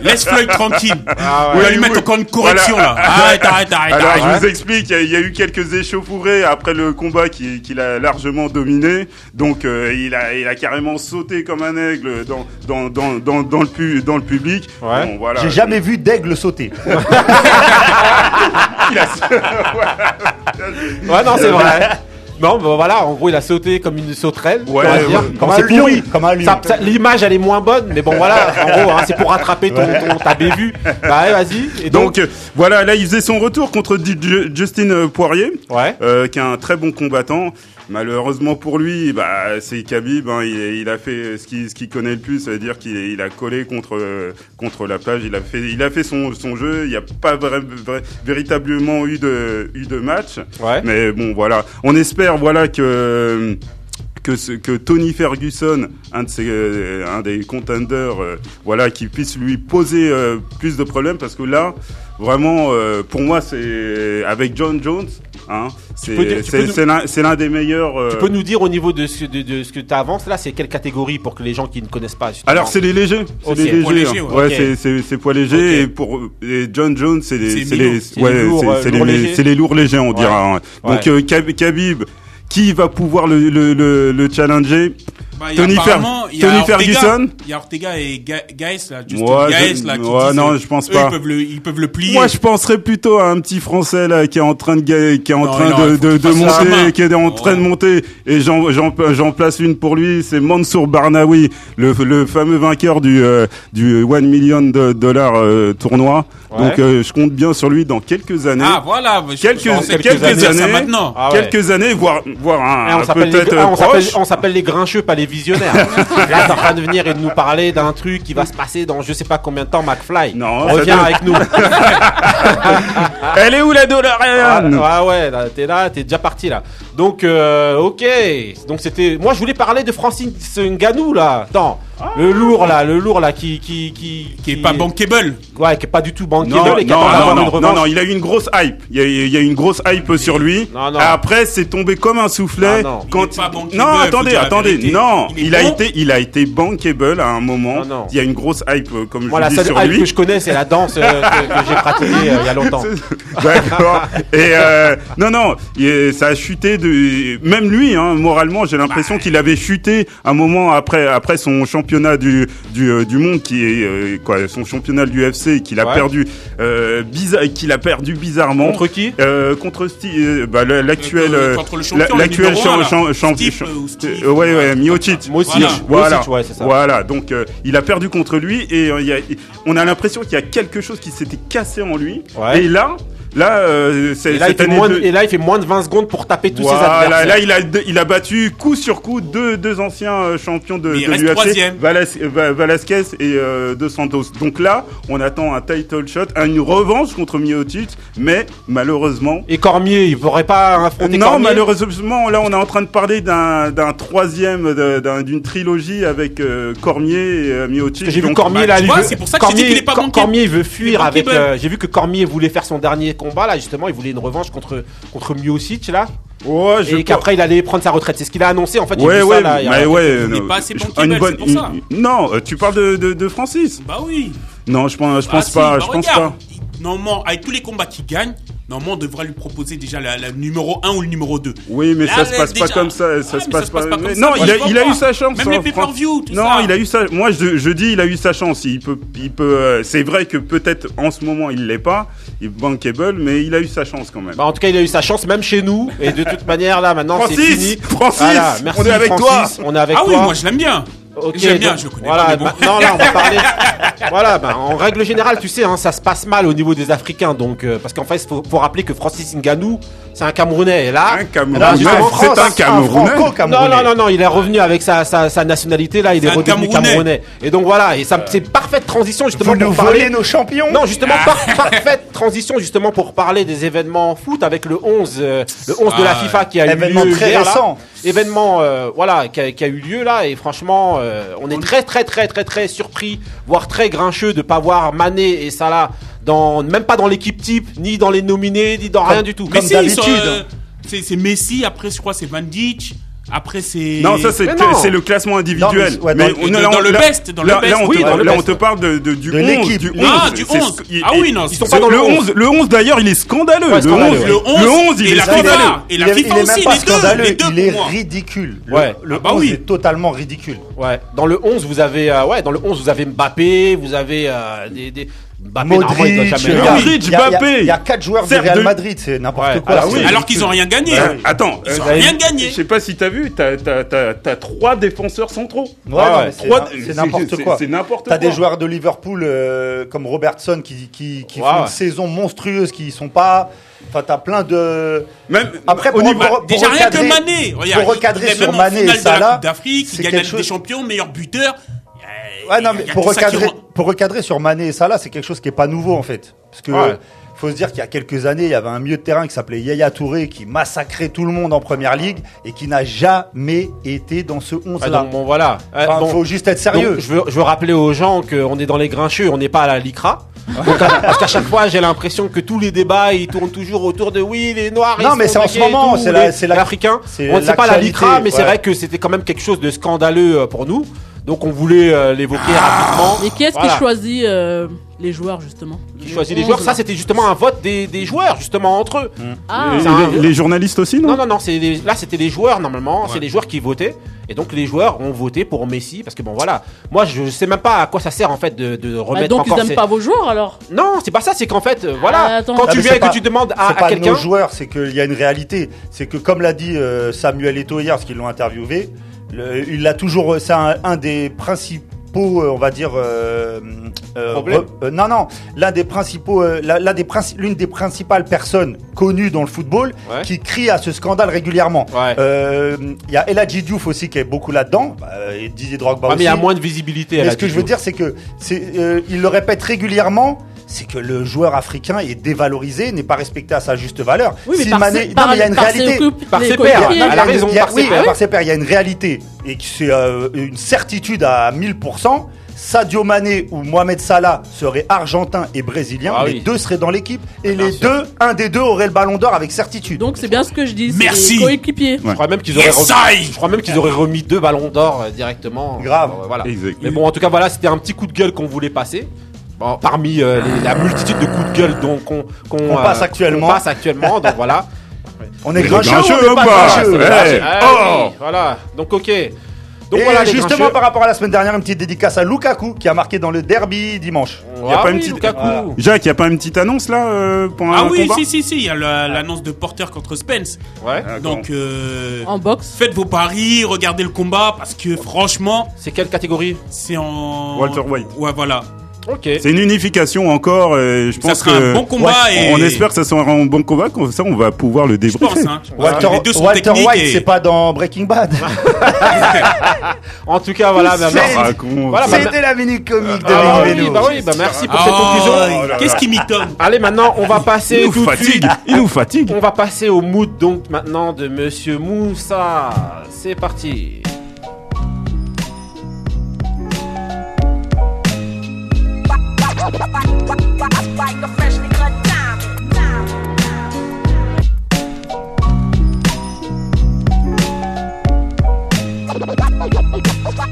Speaker 4: Laisse Floyd tranquille.
Speaker 1: Ah
Speaker 4: On va lui mettre encore une correction
Speaker 2: Voilà.
Speaker 4: là. Arrête, arrête, arrête.
Speaker 2: Alors
Speaker 4: arrête.
Speaker 2: je vous explique, il y a- il y, a eu quelques échauffourées après le combat qui- qu'il a largement dominé. Donc euh, il, a, il a carrément sauté comme un aigle dans, dans, dans, dans, dans le, pu- dans le public.
Speaker 1: Ouais.
Speaker 2: Bon, voilà.
Speaker 5: J'ai jamais vu d'aigle sauter. [LAUGHS] [LAUGHS]
Speaker 1: Ouais, non, c'est vrai. Bon, bah, voilà, en gros, il a sauté comme une sauterelle.
Speaker 2: Ouais,
Speaker 1: on va dire.
Speaker 2: ouais.
Speaker 1: Comme
Speaker 5: un lion,
Speaker 1: pourri.
Speaker 5: comme un lion.
Speaker 1: Ça- ça- L'image, elle est moins bonne, mais bon, voilà, en gros, hein, c'est pour rattraper ton, ton ta bévue. Bah, ouais, vas-y. Et donc,
Speaker 2: Donc euh, voilà, là il faisait son retour contre Justin euh, Poirier,
Speaker 1: ouais.
Speaker 2: euh, qui est un très bon combattant. Malheureusement pour lui, bah, c'est Khabib. Hein, il, il a fait ce qu'il ce connaît le plus, c'est-à-dire qu'il il a collé contre contre la plage. Il a fait il a fait son son jeu. Il n'y a pas vra- vra- véritablement eu de eu de match.
Speaker 1: Ouais.
Speaker 2: Mais bon, voilà. On espère, voilà, que que, ce- que Tony Ferguson, un de ses, euh, un des contenders, euh, voilà, qui puisse lui poser euh, plus de problèmes parce que là, vraiment, euh, pour moi, c'est avec John Jones, hein, c'est l'un des meilleurs. euh,
Speaker 1: Tu peux nous dire au niveau de ce, de, de ce que tu avances là, c'est quelle catégorie pour que les gens qui ne connaissent pas justement.
Speaker 2: alors c'est les légers, c'est les
Speaker 4: Poids
Speaker 2: légers,
Speaker 4: léger,
Speaker 2: hein.
Speaker 4: ouais.
Speaker 2: c'est poids léger et pour et John Jones c'est les
Speaker 4: C'est
Speaker 2: les ouais
Speaker 1: les lourds, euh, lourds
Speaker 2: les
Speaker 1: légers.
Speaker 2: c'est les lourds légers on dira. hein. Donc euh, Khab- Khabib qui va pouvoir le le le, le challenger
Speaker 4: Bah,
Speaker 2: Tony Fer-
Speaker 4: Ortega.
Speaker 2: Ferguson
Speaker 4: Il y a Ortega et Ga- Gaes là, Justin
Speaker 2: Ouais,
Speaker 4: Gaes
Speaker 2: je-
Speaker 4: là. Qui
Speaker 2: ouais,
Speaker 4: disent,
Speaker 2: non, je pense
Speaker 4: eux,
Speaker 2: pas.
Speaker 4: Ils peuvent le, ils peuvent le plier.
Speaker 2: Moi, je penserais plutôt à un petit Français là qui est en train de qui est en
Speaker 4: Non,
Speaker 2: train
Speaker 4: non,
Speaker 2: de, de, de monter, qui est en train de monter. Et j'en j'en j'en place une pour lui, c'est Mansour Barnaoui, le, le fameux vainqueur du euh, du one million de dollars euh, tournoi.
Speaker 1: Ouais.
Speaker 2: Donc, euh, je compte bien sur lui dans quelques années.
Speaker 4: Ah voilà. je-
Speaker 2: Quelques- quelques
Speaker 4: dire ça
Speaker 2: années.
Speaker 4: maintenant.
Speaker 1: Ah ouais.
Speaker 2: Quelques années, voire voire
Speaker 1: Eh,
Speaker 2: un,
Speaker 1: on s'appelle les,
Speaker 2: peut-être
Speaker 1: ah, on s'appelle-
Speaker 2: proche.
Speaker 1: on s'appelle les grincheux, pas les visionnaires. [LAUGHS] Là, t'es en train de venir et de nous parler d'un truc qui va se passer dans je sais pas combien de temps, McFly.
Speaker 2: Non, ça
Speaker 1: reviens avec nous. [LAUGHS]
Speaker 2: Elle est où la
Speaker 1: Ah,
Speaker 2: DeLorean
Speaker 1: ouais, ouais, là, t'es là, t'es déjà parti là. Donc, euh, ok. Donc c'était, moi je voulais parler de Francine Ngannou là. Attends, le lourd là, le lourd là qui qui qui
Speaker 4: Qui est pas bankable.
Speaker 1: Ouais, qui est pas du tout bankable
Speaker 2: Non,
Speaker 1: et qui
Speaker 2: non,
Speaker 1: attend d'avoir
Speaker 2: non, non, non, non, il a eu une grosse hype. Il y a, il y a eu une grosse hype sur lui.
Speaker 1: Non, non.
Speaker 2: Après, c'est tombé comme un soufflet.
Speaker 1: Ah, non.
Speaker 2: Quand
Speaker 4: Il est pas bankable,
Speaker 2: non, attendez,
Speaker 4: la
Speaker 2: attendez. Non,
Speaker 4: Il
Speaker 2: il, a
Speaker 4: bon.
Speaker 2: été, il a été bankable à un moment.
Speaker 1: Non, non.
Speaker 2: Il y a une grosse hype, euh, comme je
Speaker 1: la
Speaker 2: dis
Speaker 1: seule
Speaker 2: sur
Speaker 1: hype
Speaker 2: lui.
Speaker 1: que je connais, c'est la danse euh, que, que j'ai pratiquée euh, il y a longtemps. [LAUGHS]
Speaker 2: D'accord. Et euh, non, non, ça a chuté de. Même lui, hein, moralement, j'ai l'impression qu'il avait chuté un moment après après son championnat du du, euh, du monde, qui est euh, quoi, son championnat de l'UFC, qu'il a
Speaker 1: Ouais.
Speaker 2: perdu, euh, bizarre, qu'il a perdu bizarrement.
Speaker 1: Contre qui?
Speaker 2: Euh, contre bah, l'actuel
Speaker 4: champion,
Speaker 2: l'actuel
Speaker 4: numéro un, là.
Speaker 2: champ- champ-
Speaker 4: Steve,
Speaker 2: champ-
Speaker 4: ou Steve,
Speaker 2: euh, ouais
Speaker 4: ouais.
Speaker 2: Miocic
Speaker 4: Voilà.
Speaker 2: voilà
Speaker 1: ouais, ça.
Speaker 2: voilà donc il a perdu contre lui et il y a- on a l'impression qu'il y a quelque chose qui s'était cassé en lui
Speaker 1: Ouais.
Speaker 2: et là là euh, c'est
Speaker 1: Et là, il
Speaker 2: cette
Speaker 1: fait
Speaker 2: année
Speaker 1: moins de, et là, il fait moins de 20 secondes pour taper tous ses
Speaker 2: voilà,
Speaker 1: adversaires.
Speaker 2: là il a il a battu coup sur coup deux deux anciens euh, champions de, l'UFC Velasquez et euh, De Santos donc là on attend un title shot une revanche contre Miocic mais malheureusement
Speaker 1: Et Cormier, il pourrait pas affronter
Speaker 2: non,
Speaker 1: Cormier
Speaker 2: malheureusement, là, on est en train de parler d'un troisième, d'une trilogie avec euh, Cormier et euh,
Speaker 1: que j'ai vu Cormier
Speaker 4: bah,
Speaker 1: là,
Speaker 4: c'est pour ça que j'ai dit
Speaker 1: Cormier,
Speaker 4: qu'il est pas.
Speaker 1: Cormier il veut fuir avec. euh, j'ai vu que Cormier voulait faire son dernier combat là, justement, il voulait une revanche contre contre Miocic là,
Speaker 2: Ouais, je
Speaker 1: et qu'après il allait prendre sa retraite. C'est ce qu'il a annoncé en fait.
Speaker 2: Ouais, ouais,
Speaker 1: ça, là,
Speaker 2: mais ouais.
Speaker 4: Il est
Speaker 2: non,
Speaker 4: pas assez bankable,
Speaker 2: une bonne-
Speaker 4: pour ça.
Speaker 2: non, euh, tu parles de, de, de Francis.
Speaker 4: Bah oui.
Speaker 2: Non, je pense, je
Speaker 4: Ah,
Speaker 2: pense
Speaker 4: si,
Speaker 2: pas,
Speaker 4: bah
Speaker 2: je pense
Speaker 4: regarde.
Speaker 2: pas.
Speaker 4: Normalement, avec tous les combats qu'il gagne, normalement, on devrait lui proposer déjà la, la numéro 1 ou le numéro 2.
Speaker 2: Oui, mais
Speaker 4: Là,
Speaker 2: ça se passe pas comme ça. Ça
Speaker 4: Ouais,
Speaker 2: se passe pas.
Speaker 4: comme ça,
Speaker 2: non, il a, il eu sa chance.
Speaker 4: Même
Speaker 2: hein,
Speaker 4: les pay-per-view, tout
Speaker 2: non,
Speaker 4: ça.
Speaker 2: il a eu sa. Moi, je, je dis, il a eu sa chance. Il peut, il peut. euh, c'est vrai que peut-être en ce moment il l'est pas, il est bankable, mais il a eu sa chance quand même.
Speaker 1: Bah, en tout cas, il a eu sa chance même chez nous. Et de toute [LAUGHS] manière, là, maintenant, c'est
Speaker 2: Francis
Speaker 1: fini.
Speaker 2: Francis
Speaker 1: Voilà, merci,
Speaker 2: On est avec
Speaker 1: Francis, On est avec
Speaker 4: Ah
Speaker 1: toi.
Speaker 4: oui, moi je l'aime bien.
Speaker 1: Ok,
Speaker 4: J'aime bien,
Speaker 1: donc,
Speaker 4: je le connais
Speaker 1: voilà,
Speaker 4: pas, mais bon.
Speaker 1: maintenant là on va [LAUGHS] parler. voilà, ben, en règle générale, tu sais, hein, ça se passe mal au niveau des Africains, donc euh, parce qu'en fait, faut, faut rappeler que Francis Ngannou, c'est un Camerounais, et là,
Speaker 2: Un Camerounais,
Speaker 1: là,
Speaker 2: c'est un Camerounais.
Speaker 1: non, non, non, non, il est revenu avec sa, sa, sa nationalité, là, il est, redevenu
Speaker 4: Camerounais.
Speaker 1: Camerounais. Et donc voilà, et ça, c'est parfaite transition justement
Speaker 5: Vous nous
Speaker 1: pour parler.
Speaker 5: volez nos champions
Speaker 1: Non, justement, par- parfaite transition justement pour parler des événements foot avec le 11, euh, le 11 de la
Speaker 4: Ah,
Speaker 1: FIFA qui a eu
Speaker 5: événement
Speaker 1: lieu
Speaker 5: très
Speaker 1: hier, là.
Speaker 5: récent.
Speaker 1: Événement, euh, voilà, qui a, qui a eu lieu là et franchement, euh, on est très très très très très surpris, voire très grincheux de pas voir Mané et Salah dans, même pas dans l'équipe type, ni dans les nominés, ni dans rien du tout.
Speaker 4: Mais
Speaker 5: Comme
Speaker 4: si,
Speaker 5: d'habitude.
Speaker 4: euh, c'est c'est Messi, après je crois c'est Van Dijk, après c'est...
Speaker 2: Non, ça c'est le classement individuel.
Speaker 5: Non, mais- ouais, dans-
Speaker 2: on-
Speaker 4: dans-
Speaker 2: là,
Speaker 4: dans le
Speaker 2: là-
Speaker 4: best, dans le
Speaker 2: là,
Speaker 4: best.
Speaker 2: Là, on,
Speaker 1: Oui,
Speaker 2: te,
Speaker 1: dans le
Speaker 2: là, on
Speaker 1: best.
Speaker 2: te parle de, de- du
Speaker 5: De
Speaker 2: 11.
Speaker 5: l'équipe.
Speaker 2: Du 11.
Speaker 4: Ah, du
Speaker 2: C'est
Speaker 4: 11.
Speaker 2: ce qui-
Speaker 4: Ah oui, non,
Speaker 1: Ils sont
Speaker 4: c'est-
Speaker 1: pas dans le
Speaker 2: le
Speaker 1: 11.
Speaker 2: 11, le 11 d'ailleurs, il est scandaleux.
Speaker 1: Ouais,
Speaker 2: le,
Speaker 1: scandaleux,
Speaker 2: 11,
Speaker 1: ouais.
Speaker 4: Le 11,
Speaker 2: le 11, il
Speaker 4: et
Speaker 2: est
Speaker 4: la
Speaker 2: scandaleux.
Speaker 4: Et la
Speaker 5: il est,
Speaker 4: FIFA
Speaker 5: il est
Speaker 4: aussi,
Speaker 5: même pas
Speaker 4: les deux,
Speaker 5: il est ridicule. Le,
Speaker 1: Ouais.
Speaker 5: le
Speaker 4: Ah bah
Speaker 5: 11 est totalement ridicule.
Speaker 1: Ouais, dans le 11 vous avez, euh, ouais, dans le 11 vous avez Mbappé, vous avez euh, des Mbappé il doit
Speaker 5: Modric,
Speaker 1: jamais.
Speaker 5: il y a-
Speaker 1: oui.
Speaker 2: Modric,
Speaker 5: il y a- il y a-
Speaker 2: Mbappé.
Speaker 5: Il y a 4 joueurs du
Speaker 2: Certes,
Speaker 5: Real
Speaker 2: de-
Speaker 5: Madrid, c'est n'importe
Speaker 1: Ouais,
Speaker 5: quoi.
Speaker 1: alors
Speaker 5: c'est
Speaker 1: oui.
Speaker 4: Alors qu'ils ont rien gagné.
Speaker 2: Euh, attends,
Speaker 4: Ils ont
Speaker 2: euh,
Speaker 4: rien gagné.
Speaker 2: je sais pas si t'as vu, t'as t'as- t'as- t'as trois défenseurs centraux.
Speaker 5: Ouais,
Speaker 1: Ah
Speaker 5: non,
Speaker 1: ouais.
Speaker 5: mais c'est
Speaker 2: Trois-
Speaker 5: c'est n'importe
Speaker 2: c'est-
Speaker 5: quoi.
Speaker 2: C'est n'importe quoi.
Speaker 5: T'as des joueurs de Liverpool euh, comme Robertson qui, qui, qui
Speaker 1: Ouais,
Speaker 5: font
Speaker 1: ouais.
Speaker 5: une saison monstrueuse, qui sont pas. Enfin, t'as plein de.
Speaker 2: Même
Speaker 5: Après,
Speaker 2: au
Speaker 5: pour,
Speaker 2: niveau-
Speaker 5: pour-
Speaker 4: Bah,
Speaker 5: pour
Speaker 4: déjà rien que
Speaker 5: recadrer-
Speaker 4: Mané. Regarde,
Speaker 5: pour recadrer
Speaker 4: il est
Speaker 5: sur
Speaker 4: même en
Speaker 5: Mané et
Speaker 4: finale de la
Speaker 5: Salah,
Speaker 4: Coupe d'Afrique,
Speaker 5: c'est
Speaker 4: il gagne la
Speaker 5: quelque
Speaker 4: Ligue des
Speaker 5: chose-
Speaker 4: Champions, meilleur buteur.
Speaker 5: Ouais, non,
Speaker 4: Il
Speaker 5: mais
Speaker 4: y a
Speaker 5: pour
Speaker 4: tout ça qui
Speaker 5: recadrer,
Speaker 4: rend-
Speaker 5: pour recadrer sur Mané et Salah, c'est quelque chose qui est pas nouveau en fait. Parce que
Speaker 1: Ouais.
Speaker 5: faut se dire qu'il y a quelques années, il y avait un milieu de terrain qui s'appelait Yaya Touré qui massacrait tout le monde en première ligue et qui n'a jamais été dans ce 11
Speaker 1: Ouais,
Speaker 5: là.
Speaker 1: donc bon voilà. Euh,
Speaker 5: Enfin,
Speaker 1: bon.
Speaker 5: faut juste être sérieux.
Speaker 1: Donc, je, veux, je veux rappeler aux gens qu'on est dans les grincheux, on n'est pas à la LICRA. Donc, parce qu'à chaque fois, j'ai l'impression que tous les débats, ils tournent toujours autour de oui, les noirs.
Speaker 5: Non,
Speaker 1: ils
Speaker 5: mais c'est en ce moment, c'est la-
Speaker 1: les-
Speaker 5: c'est la-
Speaker 1: les Africains.
Speaker 5: c'est
Speaker 1: On ne sait pas la LICRA, mais c'est vrai que c'était quand même quelque chose de scandaleux euh, pour nous. Donc, on voulait euh, l'évoquer rapidement.
Speaker 3: Mais qui est-ce
Speaker 1: Voilà.
Speaker 3: qui choisit euh, les joueurs, justement
Speaker 1: Qui choisit les joueurs Ça, c'était justement un vote des, des joueurs, justement, entre eux.
Speaker 3: Ah,
Speaker 2: Et
Speaker 1: C'est un-
Speaker 2: les, les journalistes aussi, non,
Speaker 1: Non, non, non, c'est les- là c'était les joueurs normalement, c'est les joueurs qui votaient. Et donc les joueurs ont voté pour Messi parce que bon voilà, moi je sais même pas à quoi ça sert en fait de, de
Speaker 3: bah,
Speaker 1: remettre
Speaker 3: donc ils
Speaker 1: encore
Speaker 3: aiment
Speaker 1: ces-
Speaker 3: pas vos joueurs alors
Speaker 1: Non, c'est pas ça, c'est qu'en fait euh, voilà,
Speaker 3: Ah, attends.
Speaker 1: quand
Speaker 5: Ah,
Speaker 1: tu
Speaker 5: mais
Speaker 1: viens
Speaker 5: c'est
Speaker 1: et que
Speaker 5: pas-
Speaker 1: tu demandes à,
Speaker 5: c'est
Speaker 1: à
Speaker 5: pas
Speaker 1: quelqu'un,
Speaker 5: nos joueurs, c'est qu'il y a une réalité. C'est que comme l'a dit euh, Samuel Eto'o hier, parce qu'ils l'ont interviewé, le- il a toujours, c'est un, un des principaux, euh, on va dire, euh, euh,
Speaker 1: Problème.
Speaker 5: re- euh, non non, l'un des principaux, euh, la- l'un des princi- l'une des principales personnes connues dans le football
Speaker 1: Ouais.
Speaker 5: qui crie à ce scandale régulièrement.
Speaker 1: Ouais.
Speaker 5: Euh, Il y a Eladji Diouf aussi qui est beaucoup là-dedans, bah, et Didier Drogba
Speaker 1: Ouais, mais il y a moins de visibilité. à
Speaker 5: Mais
Speaker 1: la
Speaker 5: ce que je veux dire, c'est que c'est, euh, il le répète régulièrement. C'est que le joueur africain est dévalorisé, n'est pas respecté à sa juste valeur.
Speaker 3: Oui, mais
Speaker 5: Si
Speaker 3: par,
Speaker 5: Mané-
Speaker 3: ses-
Speaker 5: non,
Speaker 3: par,
Speaker 5: mais il y a une
Speaker 3: par
Speaker 5: réalité.
Speaker 3: ses
Speaker 1: Par ses pairs, a
Speaker 5: il y
Speaker 1: raison,
Speaker 5: il y a-
Speaker 1: par
Speaker 5: oui,
Speaker 1: ses pairs.
Speaker 5: par ses pairs, il y a une réalité et que c'est euh, une certitude à 1000%. Sadio Mané ou Mohamed Salah seraient argentins et brésiliens,
Speaker 1: Ah
Speaker 5: les
Speaker 1: oui.
Speaker 5: deux seraient dans l'équipe et
Speaker 1: Bien
Speaker 5: les
Speaker 1: sûr.
Speaker 5: deux, un des deux aurait le ballon d'or avec certitude.
Speaker 3: Donc c'est bien ce que je dis.
Speaker 4: Merci.
Speaker 3: les coéquipiers.
Speaker 1: Je crois même qu'ils auraient,
Speaker 4: Yes,
Speaker 1: remis,
Speaker 4: I.
Speaker 1: je crois même qu'ils auraient remis deux ballons d'or euh, directement.
Speaker 5: Grave.
Speaker 1: Euh, voilà. Mais bon, en tout cas, voilà, c'était un petit coup de gueule qu'on voulait passer. Bon, parmi euh, les- la multitude de coups de gueule dont qu'on qu'on,
Speaker 5: Qu'on passe actuellement.
Speaker 1: qu'on passe actuellement. Donc voilà. [LAUGHS]
Speaker 5: on est grincheux,
Speaker 2: grincheux
Speaker 5: ou on
Speaker 2: ou
Speaker 5: est pas
Speaker 2: pas
Speaker 5: grincheux
Speaker 2: Ouais.
Speaker 1: Ah
Speaker 2: Oh
Speaker 1: oui, voilà. Donc ok. Donc
Speaker 5: Et
Speaker 1: voilà les
Speaker 5: justement
Speaker 1: grincheux.
Speaker 5: par rapport à la semaine dernière, une petite dédicace à Lukaku qui a marqué dans le derby dimanche.
Speaker 1: Ah
Speaker 2: y a pas une
Speaker 1: oui,
Speaker 2: petite-
Speaker 1: Lukaku.
Speaker 5: Voilà.
Speaker 2: Jacques, il n'y a pas une petite annonce là euh, pour un
Speaker 4: Ah oui,
Speaker 2: combat
Speaker 4: si, si, si, il y a la- l'annonce de Porter contre Spence.
Speaker 1: Ouais.
Speaker 2: D'accord.
Speaker 4: Donc, euh,
Speaker 3: En boxe.
Speaker 4: faites vos paris, regardez le combat, parce que franchement,
Speaker 1: C'est quelle catégorie?
Speaker 4: c'est en...
Speaker 2: Walter White.
Speaker 4: Ouais, voilà.
Speaker 2: C'est une unification encore. euh, je
Speaker 4: Ça
Speaker 2: pense
Speaker 4: sera
Speaker 2: que
Speaker 4: un bon combat et...
Speaker 2: on espère que ça sera un bon combat. Comme ça, on va pouvoir le
Speaker 4: Je
Speaker 2: débriefer.
Speaker 4: pense, hein.
Speaker 5: Walter,
Speaker 4: Les deux sont
Speaker 5: Walter White,
Speaker 4: et-
Speaker 5: c'est pas dans Breaking Bad. [LAUGHS]
Speaker 1: En tout cas, voilà. bah.
Speaker 2: Ah, con.
Speaker 1: Voilà, bah,
Speaker 5: C'était la minute comique de
Speaker 1: Ah, bah oui, bah oui, bah merci pour cette conclusion.
Speaker 2: Oh
Speaker 4: Qu'est-ce qui m'étonne?
Speaker 1: Allez, maintenant, on va passer
Speaker 2: Il nous
Speaker 1: tout de
Speaker 2: fatigue.
Speaker 1: suite.
Speaker 2: Il nous fatigue.
Speaker 1: On va passer au mood donc maintenant de Monsieur Moussa. C'est parti.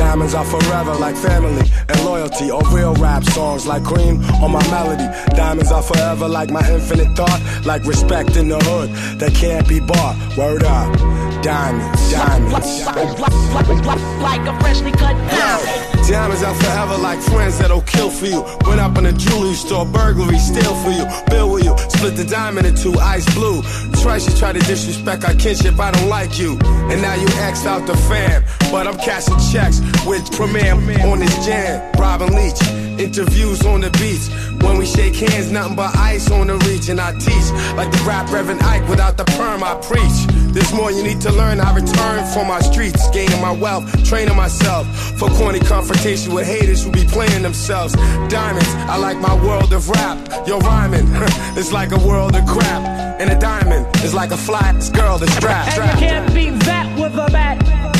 Speaker 8: Diamonds are forever like family and loyalty, or real rap songs like cream or my melody. Diamonds are forever like my infinite thought, like respect in the hood that can't be bought. Word up, diamonds, diamonds.
Speaker 7: Like a freshly cut diamond.
Speaker 8: Diamonds are forever like friends that'll kill for you. Went up in a jewelry store, burglary, steal for you, bill with you. Split the diamond in two, ice blue. Twice you try to disrespect our kinship, I don't like you. And now you X'd out the fam. But I'm cashing checks with Premier on this jam. Robin Leach, interviews on the beach. When we shake hands, nothing but ice on the reach. And I teach like the rap Reverend Ike without the perm, I preach. There's more you need to learn. I return for my streets, gaining my wealth, training myself for corny confrontation with haters who be playing themselves. Diamonds, I like my world of rap. Yo, rhyming, [LAUGHS] it's like a world of crap. And a diamond is like a fly girl that's strapped.
Speaker 7: And you can't beat that with a bat.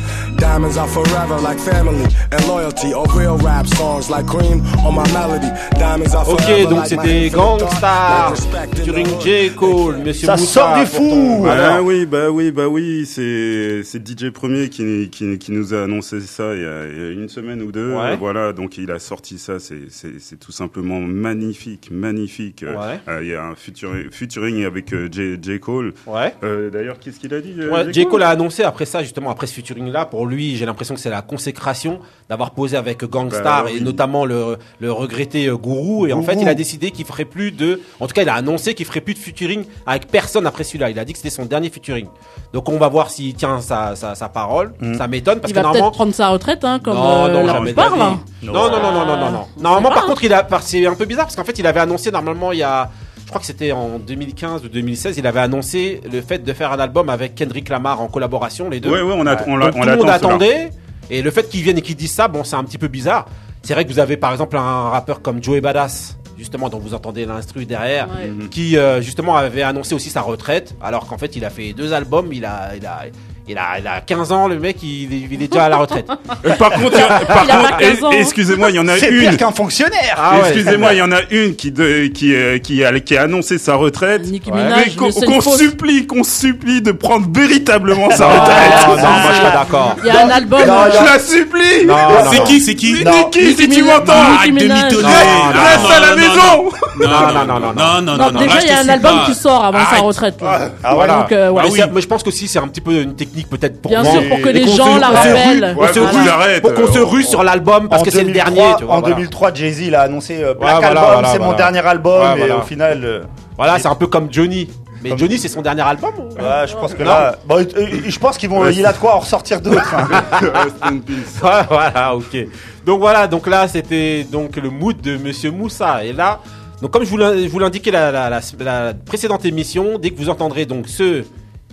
Speaker 8: Diamonds are forever like family and loyalty, or real rap songs like or my melody. Diamonds are
Speaker 1: Ok,
Speaker 8: forever
Speaker 1: donc
Speaker 8: like my
Speaker 1: c'était Gangstar, featuring. J. Cole, Monsieur
Speaker 5: Ça
Speaker 1: Moussa.
Speaker 5: sort du
Speaker 1: pour
Speaker 5: fou.
Speaker 1: ton-
Speaker 2: Bah oui, bah oui, bah oui, c'est DJ Premier qui, qui qui nous a annoncé ça il y a, il y a une semaine ou deux.
Speaker 1: Ouais.
Speaker 2: Voilà, donc il a sorti ça, c'est tout simplement magnifique, magnifique. Euh,
Speaker 1: Ouais.
Speaker 2: euh, Il y a un featuring, featuring avec euh, J, J Cole.
Speaker 1: Ouais.
Speaker 2: Euh, D'ailleurs, qu'est-ce qu'il a dit
Speaker 1: Ouais, J. Cole a annoncé après ça, justement, après ce featuring-là, pour lui, j'ai l'impression que c'est la consécration d'avoir posé avec Gangstar
Speaker 2: Bah
Speaker 1: et notamment le, le regretté euh, Gourou. Et en fait, il a décidé qu'il ferait plus de, en tout cas, il a annoncé qu'il ferait plus de featuring avec personne après celui-là. Il a dit que c'était son dernier featuring. Donc, on va voir s'il tient sa, sa, sa parole. Ça m'étonne parce
Speaker 3: Il
Speaker 1: que
Speaker 3: va
Speaker 1: normalement,
Speaker 3: prendre sa retraite, hein, comme
Speaker 1: non,
Speaker 3: euh,
Speaker 1: non, jamais
Speaker 3: là.
Speaker 1: vie. Non, non, non, non, non, non, non.
Speaker 3: On
Speaker 1: Normalement, par
Speaker 3: pas,
Speaker 1: contre, il a, c'est un peu bizarre parce qu'en fait, il avait annoncé normalement il y a, crois que c'était en 2015 ou 2016, il avait annoncé le fait de faire un album avec Kendrick Lamar en collaboration, les deux.
Speaker 2: Ouais, ouais, on a, on
Speaker 1: Donc,
Speaker 2: on
Speaker 1: tout le monde
Speaker 2: l'attend, celui-là.
Speaker 1: attendait. Et le fait qu'ils viennent et qu'ils disent ça, bon, c'est un petit peu bizarre. C'est vrai que vous avez par exemple un rappeur comme Joey Badass, justement, dont vous entendez l'instru derrière,
Speaker 3: Ouais.
Speaker 1: qui euh, justement avait annoncé aussi sa retraite, alors qu'en fait il a fait deux albums, il a, il a, il a, il a 15 ans, le mec, il, est- il est déjà à la retraite. [LAUGHS]
Speaker 2: Euh, Par contre, il y a- par
Speaker 3: Il a
Speaker 2: contre,
Speaker 3: 15 ans.
Speaker 2: eh, excusez-moi, il y en a
Speaker 5: C'est
Speaker 2: une.
Speaker 5: pire qu'un fonctionnaire.
Speaker 1: Ah ouais.
Speaker 2: Excusez-moi, il y en a une qui de, qui euh, qui a, qui a annoncé sa retraite.
Speaker 3: Nicki. Minaj,
Speaker 2: Mais qu'on supplie, qu'on supplie de prendre véritablement sa
Speaker 1: Non,
Speaker 2: retraite.
Speaker 1: non, moi je suis pas d'accord.
Speaker 3: Il y a un album.
Speaker 5: Non,
Speaker 2: Je la supplie.
Speaker 1: Non, non,
Speaker 4: C'est
Speaker 1: non.
Speaker 4: qui, c'est qui?
Speaker 5: Non.
Speaker 2: Niki, si tu m'entends,
Speaker 4: Arrête de
Speaker 3: Minaj.
Speaker 4: mitonner.
Speaker 1: Non, non,
Speaker 2: reste à la maison.
Speaker 4: Non,
Speaker 1: non, non, non,
Speaker 4: non, non,
Speaker 3: Non,
Speaker 4: non,
Speaker 3: déjà, il y a un album
Speaker 4: pas.
Speaker 3: qui sort avant sa
Speaker 4: Arrête.
Speaker 3: retraite. là.
Speaker 5: Ah ouais.
Speaker 1: Voilà.
Speaker 3: Donc, euh, ouais.
Speaker 1: Mais,
Speaker 4: Ah
Speaker 1: c'est-
Speaker 4: oui.
Speaker 1: mais je pense qu'aussi c'est un petit peu une technique peut-être pour
Speaker 3: Bien
Speaker 1: vendre.
Speaker 3: sûr, pour que
Speaker 1: Et
Speaker 3: les
Speaker 1: qu'on
Speaker 3: gens
Speaker 1: se-
Speaker 3: la
Speaker 1: qu'on se rue-
Speaker 3: rappellent.
Speaker 1: qu'on se
Speaker 2: Ouais,
Speaker 1: rue-
Speaker 2: faut qu'il arrête,
Speaker 1: Pour qu'on se
Speaker 2: euh,
Speaker 1: rue sur l'album parce
Speaker 5: En
Speaker 1: que c'est le
Speaker 5: 2003,
Speaker 1: dernier. Tu vois,
Speaker 5: en
Speaker 1: voilà.
Speaker 5: 2003, Jay-Z il a annoncé euh, Black
Speaker 1: Ouais, voilà,
Speaker 5: Album,
Speaker 1: voilà,
Speaker 5: c'est mon
Speaker 1: voilà.
Speaker 5: dernier album,
Speaker 1: Ouais,
Speaker 5: et
Speaker 1: voilà.
Speaker 5: au final, euh,
Speaker 1: Voilà, c'est un peu comme Johnny. Mais
Speaker 5: Comme-
Speaker 1: Johnny, c'est son dernier album ou-
Speaker 5: ouais, je pense que là, bon, euh, euh, je pense qu'ils vont, il a de quoi en ressortir d'autres. hein. [LAUGHS]
Speaker 2: Rest in peace.
Speaker 1: Ouais, voilà, ok. Donc voilà, donc là c'était donc le mood de Monsieur Moussa. Et là, donc comme je vous l'in- je vous l'indiquais la, la, la- la précédente émission, dès que vous entendrez donc ce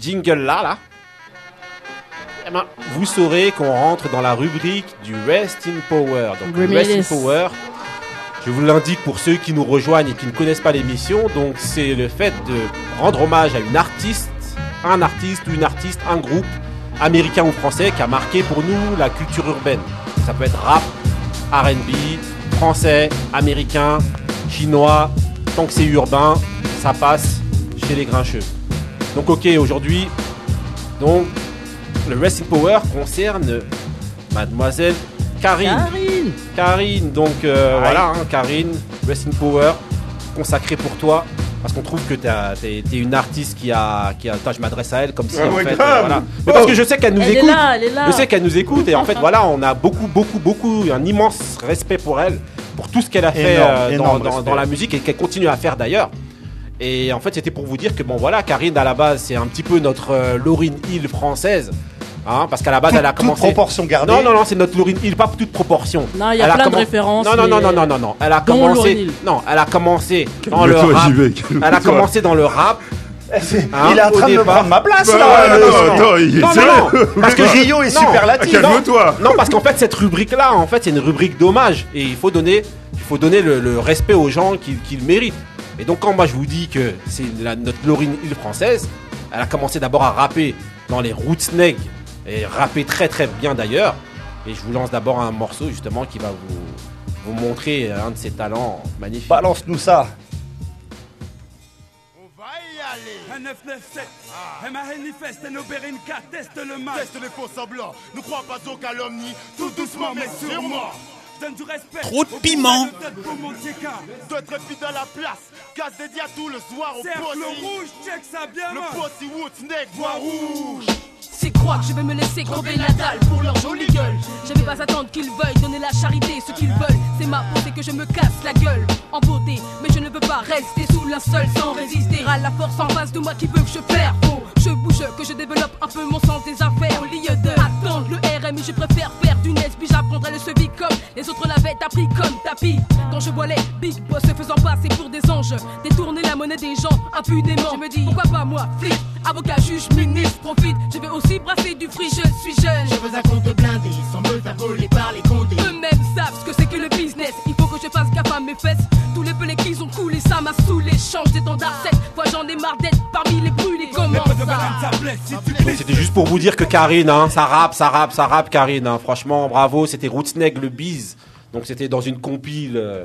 Speaker 1: jingle là, là, eh ben, vous saurez qu'on rentre dans la rubrique du Rest in Power. Donc le Rest in. Power. Je vous l'indique pour ceux qui nous rejoignent et qui ne connaissent pas l'émission. Donc c'est le fait de rendre hommage à une artiste, un artiste ou une artiste, un groupe américain ou français qui a marqué pour nous la culture urbaine. Ça peut être rap, R&B, français, américain, chinois. Tant que c'est urbain, ça passe chez les grincheux. Donc ok, aujourd'hui, donc le Rest in Power concerne Mademoiselle Karine.
Speaker 3: Karine.
Speaker 1: Karine, donc euh, voilà, hein, Karine, Rest in Power, consacré pour toi. Parce qu'on trouve que t'es es une artiste qui a, qui a. Attends, je m'adresse à elle comme si
Speaker 2: Ah
Speaker 1: en fait. euh, voilà. Mais parce que je sais qu'elle nous
Speaker 3: Elle est
Speaker 1: écoute.
Speaker 3: là, elle est là.
Speaker 1: Je sais qu'elle nous écoute et en fait [LAUGHS] voilà, on a beaucoup, beaucoup, beaucoup, un immense respect pour elle, pour tout ce qu'elle a fait
Speaker 5: Énorme,
Speaker 1: euh, dans,
Speaker 5: énorme
Speaker 1: dans-
Speaker 5: respect.
Speaker 1: dans la musique et qu'elle continue à faire d'ailleurs. Et en fait, c'était pour vous dire que bon voilà, Karine à la base c'est un petit peu notre euh, Lauryn Hill française, hein, parce qu'à la base
Speaker 5: Toute-
Speaker 1: elle a
Speaker 5: toute
Speaker 1: commencé.
Speaker 5: proportion gardée.
Speaker 1: Non non non, c'est notre Lauryn Hill, pas toute proportion.
Speaker 3: Non, il y a
Speaker 1: Elle
Speaker 3: plein de références,
Speaker 1: Non non non non non non non, elle a commencé. Non, elle a commencé dans le
Speaker 2: Calme-toi,
Speaker 1: rap.
Speaker 2: j'y vais,
Speaker 1: Elle a commencé dans le rap. Hein,
Speaker 5: il est en train de me prendre ma place
Speaker 2: Bah
Speaker 5: là.
Speaker 2: ouais, non,
Speaker 5: non.
Speaker 1: Non, non, non, parce que
Speaker 5: Rio est superlatif.
Speaker 2: Calme-toi.
Speaker 1: Non, parce qu'en fait, cette rubrique-là, en fait, c'est une rubrique d'hommage. Et il faut donner, il faut donner le, le respect aux gens qui, qui le méritent. Et donc quand moi je vous dis que c'est notre Lauryn Hill française, elle a commencé d'abord à rapper dans les Roots Neg et rapper très très bien d'ailleurs. Et je vous lance d'abord un morceau justement qui va vous, vous montrer un de ses talents magnifiques.
Speaker 5: Balance-nous ça.
Speaker 9: Un 997, un manifeste, un Oberinka, teste le mal.
Speaker 10: Teste les faux semblants, ne crois pas aux calomnies, tout doucement mais sûrement.
Speaker 9: Donne du respect.
Speaker 4: Trop de piment.
Speaker 9: de tête pour mon TK.
Speaker 10: Doit être fidèle à la place, casse dédié à tout le soir au
Speaker 9: rouge, check ça bien.
Speaker 10: Le poste voix rouge.
Speaker 11: C'est croire que je vais me laisser crever la dalle pour leur jolie gueule? Je vais pas attendre qu'ils veuillent donner la charité. Ce qu'ils veulent, c'est ma c'est que je me casse la gueule en beauté. Mais je ne peux pas rester sous linceul sans résister à la force en face de moi qui veut que je perds. Faut je bouge, que je développe un peu mon sens des affaires. Au lieu de attendre le RMI, je préfère faire du NESB. J'apprendrai le sevi comme les autres l'avaient appris comme tapis. Quand je vois les big boss se faisant passer pour des anges, détourner la monnaie des gens impunément. Je me dis, pourquoi pas moi, flic, avocat, juge, ministre, profite. Je vais aussi brasser du fruit, je suis jeune.
Speaker 12: Je veux un compte blindé sans me faire voler par les condés.
Speaker 11: Eux-mêmes savent ce que c'est que le business. Il faut que je fasse gaffe à mes fesses. Tous les pelés qu'ils ont coulé, ça m'a saoulé. Change d'étendard, cette fois j'en ai marre d'être parmi les brûlés. Comment ça
Speaker 1: Donc c'était juste pour vous dire que Karine, hein, ça rappe, ça rappe, ça rappe Karine. hein. Franchement, bravo. C'était Rootsneg le bise. Donc c'était dans une compile. euh,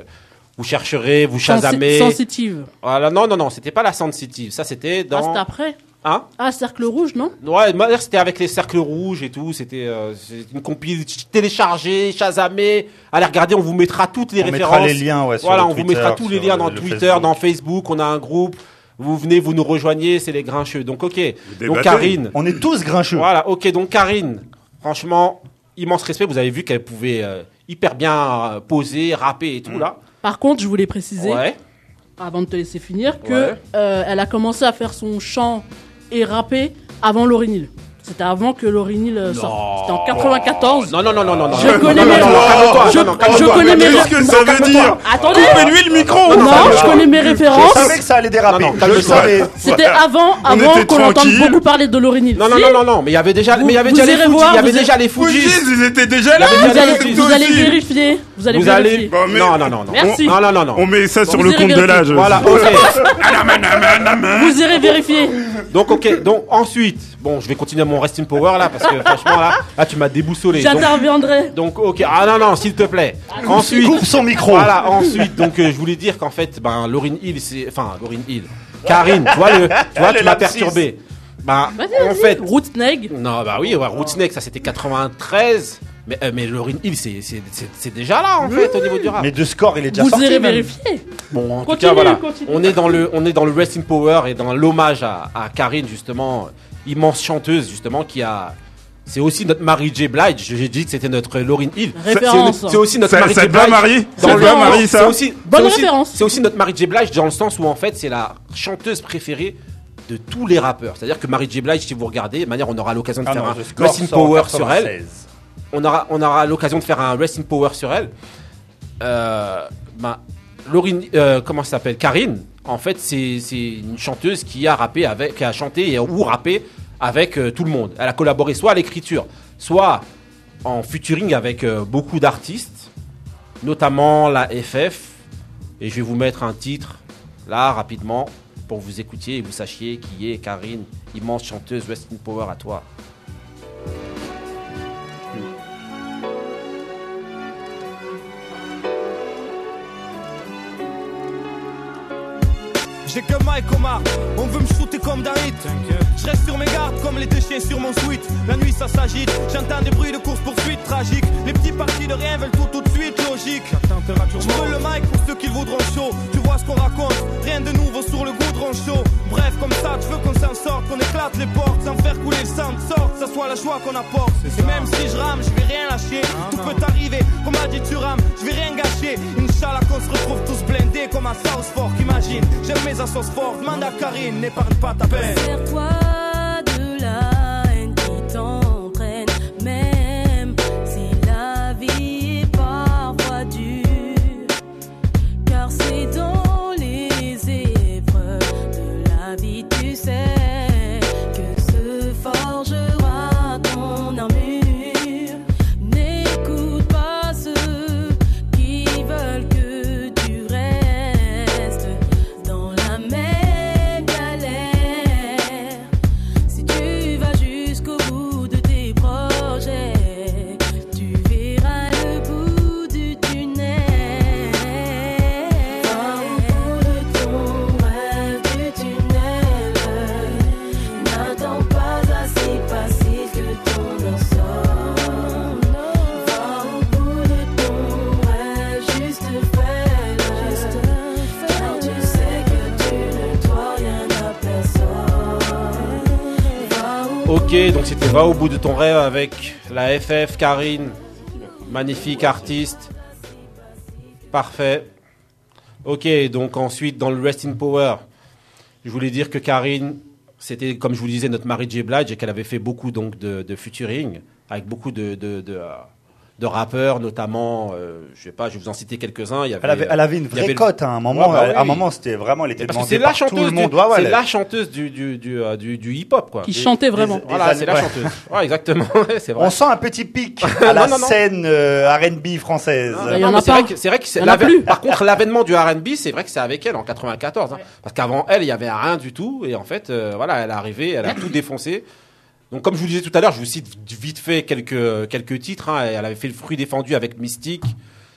Speaker 1: vous chercherez, vous chasamez.
Speaker 3: Sensitive.
Speaker 1: Voilà, non, non, non, c'était pas la sensitive. Ça c'était
Speaker 3: Ah,
Speaker 1: dans.
Speaker 3: c'était après?
Speaker 1: Hein
Speaker 3: Ah, cercle rouge, non?
Speaker 1: Ouais, c'était avec les cercles rouges et tout. C'était euh, une compile ch- téléchargée, chasamée. Allez regarder, on vous mettra toutes les
Speaker 5: On mettra
Speaker 1: références.
Speaker 5: les liens, ouais, sur
Speaker 1: voilà, on vous
Speaker 5: Twitter,
Speaker 1: mettra tous les liens dans
Speaker 5: le
Speaker 1: Twitter,
Speaker 5: Facebook.
Speaker 1: dans Facebook. On a un groupe. Vous venez, vous nous rejoignez, c'est les grincheux. Donc ok. Donc. Karine.
Speaker 5: On est tous grincheux.
Speaker 1: Voilà, ok, donc Karine, franchement, immense respect. Vous avez vu qu'elle pouvait euh, hyper bien euh, poser, rapper et tout là.
Speaker 3: Par contre, je voulais préciser,
Speaker 1: Ouais.
Speaker 3: avant de te laisser finir, que
Speaker 1: Ouais.
Speaker 3: euh, elle a commencé à faire son chant et rapper avant Lauryn Hill. C'était avant que Lauryn Hill euh, sorte. C'était en 94.
Speaker 1: Non, non, non, non, non. non.
Speaker 3: Je connais mes- je- je connais mes-
Speaker 2: Qu'est-ce que ça veut dire
Speaker 3: Attendez
Speaker 2: Coupez-lui le micro
Speaker 3: Non, je connais mes
Speaker 5: Je
Speaker 3: références.
Speaker 5: savais que ça allait déraper. Je savais.
Speaker 3: C'était avant, avant qu'on entende beaucoup parler de Lauryn Hill.
Speaker 1: Non, non, non, non, non, mais il y avait déjà,
Speaker 3: Vous-
Speaker 1: mais il y avait
Speaker 3: vous
Speaker 1: déjà les
Speaker 3: voir,
Speaker 1: il y avait
Speaker 3: vous
Speaker 1: déjà les
Speaker 2: ils étaient déjà là.
Speaker 3: Vous allez vérifier. Vous allez
Speaker 1: Vous
Speaker 3: vérifier.
Speaker 1: allez.
Speaker 2: Bon, mais-
Speaker 1: Non, non, non, non.
Speaker 3: Merci.
Speaker 1: Non, non, non, non.
Speaker 2: On met ça sur le compte de l'âge.
Speaker 1: Voilà, ok. [LAUGHS]
Speaker 3: Vous irez vérifier.
Speaker 1: Donc, ok. Donc, ensuite, bon, je vais continuer mon Rest in Power là, parce que franchement, là, là tu m'as déboussolé. Donc,
Speaker 3: J'interviendrai.
Speaker 1: donc, ok. Ah non, non, s'il te plaît. Ensuite.
Speaker 5: Coupe son micro.
Speaker 1: Voilà, ensuite, donc euh, je voulais dire qu'en fait, ben, Lauryn Hill, c'est. Enfin, Lauryn Hill. Karine, tu vois, le, tu, vois, tu m'as perturbé. Ben,
Speaker 3: Vas-y,
Speaker 1: en
Speaker 3: vas-y.
Speaker 1: fait.
Speaker 3: Rootsneg.
Speaker 1: Non, bah oui, ouais, Rootsnake, ça c'était 93. Mais, euh, mais Lauryn Hill, c'est- c'est c'est- c'est déjà là, en fait, au niveau du rap.
Speaker 5: Mais de score, il est déjà
Speaker 3: Vous
Speaker 5: sorti.
Speaker 3: irez
Speaker 5: même.
Speaker 3: vérifier.
Speaker 1: Bon, en tout
Speaker 3: Continue,
Speaker 1: cas, voilà.
Speaker 3: continue.
Speaker 1: On est, dans le, on est dans le Rest in Power et dans l'hommage à, à Karine, justement, immense chanteuse, justement, qui a. C'est aussi notre Mary J. Blige. J'ai dit que c'était notre Lauryn Hill. C'est-
Speaker 3: Référence.
Speaker 1: C'est c'est aussi notre
Speaker 2: Ça,
Speaker 1: Mary
Speaker 2: ça
Speaker 1: J.
Speaker 2: te va,
Speaker 1: Blige.
Speaker 2: Marie?
Speaker 1: Dans
Speaker 2: Ça
Speaker 1: le-
Speaker 2: te va, Marie,
Speaker 1: C'est
Speaker 2: ça
Speaker 1: aussi,
Speaker 3: Bonne
Speaker 1: c'est aussi-
Speaker 3: référence.
Speaker 1: C'est aussi notre Mary J. Blige dans le sens où en fait c'est la chanteuse préférée de tous les rappeurs. C'est-à-dire que Mary J. Blige, si vous regardez, de manière on aura l'occasion de
Speaker 5: Ah
Speaker 1: faire
Speaker 5: non,
Speaker 1: un
Speaker 5: le score en
Speaker 1: Power sur elle.
Speaker 5: 96.
Speaker 1: On aura, on aura l'occasion de faire un Rest in Power sur elle. Euh, ben, Lauryn, euh, comment s'appelle? Karine, en fait, c'est une chanteuse qui a rappé avec, qui a chanté ou rappé avec euh, tout le monde. Elle a collaboré soit à l'écriture, soit en featuring avec beaucoup d'artistes, notamment la FF. Et je vais vous mettre un titre là rapidement pour vous écoutiez et vous sachiez qui est Karine, immense chanteuse Rest in Power à toi.
Speaker 9: J'ai que Mike Omar, on veut me shooter comme David. Je reste sur mes gardes comme les deux chiens sur mon suite. La nuit ça s'agite, j'entends des bruits de course poursuite tragiques. Les petits partis de rien veulent tout tout de suite, logique. Je brûle le mic pour ceux qui le voudront chaud. Tu vois ce qu'on raconte, rien de nouveau sur le goudron chaud. Bref, comme ça, tu veux qu'on s'en sorte, qu'on éclate les portes sans faire couler le sang de sorte, ça soit la joie qu'on apporte. Et même si je rame, je vais rien lâcher. Tout peut arriver, comme a dit tu rames, je vais rien gâcher. Inch'Allah qu'on se retrouve tous blindés comme à South Fork, imagine. J'aime mes assos fortes, demande à Karine, n'épargne pas ta peine.
Speaker 1: Ok, donc c'était Va au bout de ton rêve avec la FF, Karine. Magnifique artiste. Parfait. Ok, donc ensuite dans le Rest in Power, je voulais dire que Karine, c'était comme je vous disais notre Mary J. Blige et qu'elle avait fait beaucoup donc de, de featuring avec beaucoup de, euh, de rappeurs, notamment, euh, je sais pas, je vais vous en citer quelques-uns. Il y avait,
Speaker 5: Elle avait, elle avait une
Speaker 1: y
Speaker 5: vraie
Speaker 1: avait
Speaker 5: cote à un moment.
Speaker 1: Ouais, bah
Speaker 5: à un moment, c'était vraiment, elle était
Speaker 1: Parce que
Speaker 5: demandée
Speaker 1: c'est la
Speaker 5: par tout
Speaker 1: chanteuse,
Speaker 5: le
Speaker 1: du,
Speaker 5: monde. Ouais, ouais,
Speaker 1: c'est
Speaker 5: elle-
Speaker 1: la chanteuse du, du, du, euh, du, du hip-hop, quoi.
Speaker 3: Qui
Speaker 1: Des-
Speaker 3: chantait
Speaker 1: des-
Speaker 3: vraiment.
Speaker 1: Voilà, c'est la chanteuse. Ouais, exactement, [LAUGHS] c'est vrai.
Speaker 5: On sent un petit pic [LAUGHS] à la
Speaker 1: Non, non, non.
Speaker 5: scène euh, R&B française.
Speaker 3: il y
Speaker 1: Non,
Speaker 3: en
Speaker 1: mais
Speaker 3: a
Speaker 1: c'est
Speaker 3: pas.
Speaker 1: vrai que c'est vrai que. Par contre, l'avènement du R&B, c'est vrai que c'est avec elle en 94, hein. parce qu'avant elle, il y avait rien du tout, et en fait, euh, voilà, elle est arrivée, elle a tout défoncé. Donc, comme je vous disais tout à l'heure, je vous cite vite fait quelques quelques titres. hein. Elle avait fait le fruit défendu avec Mystique,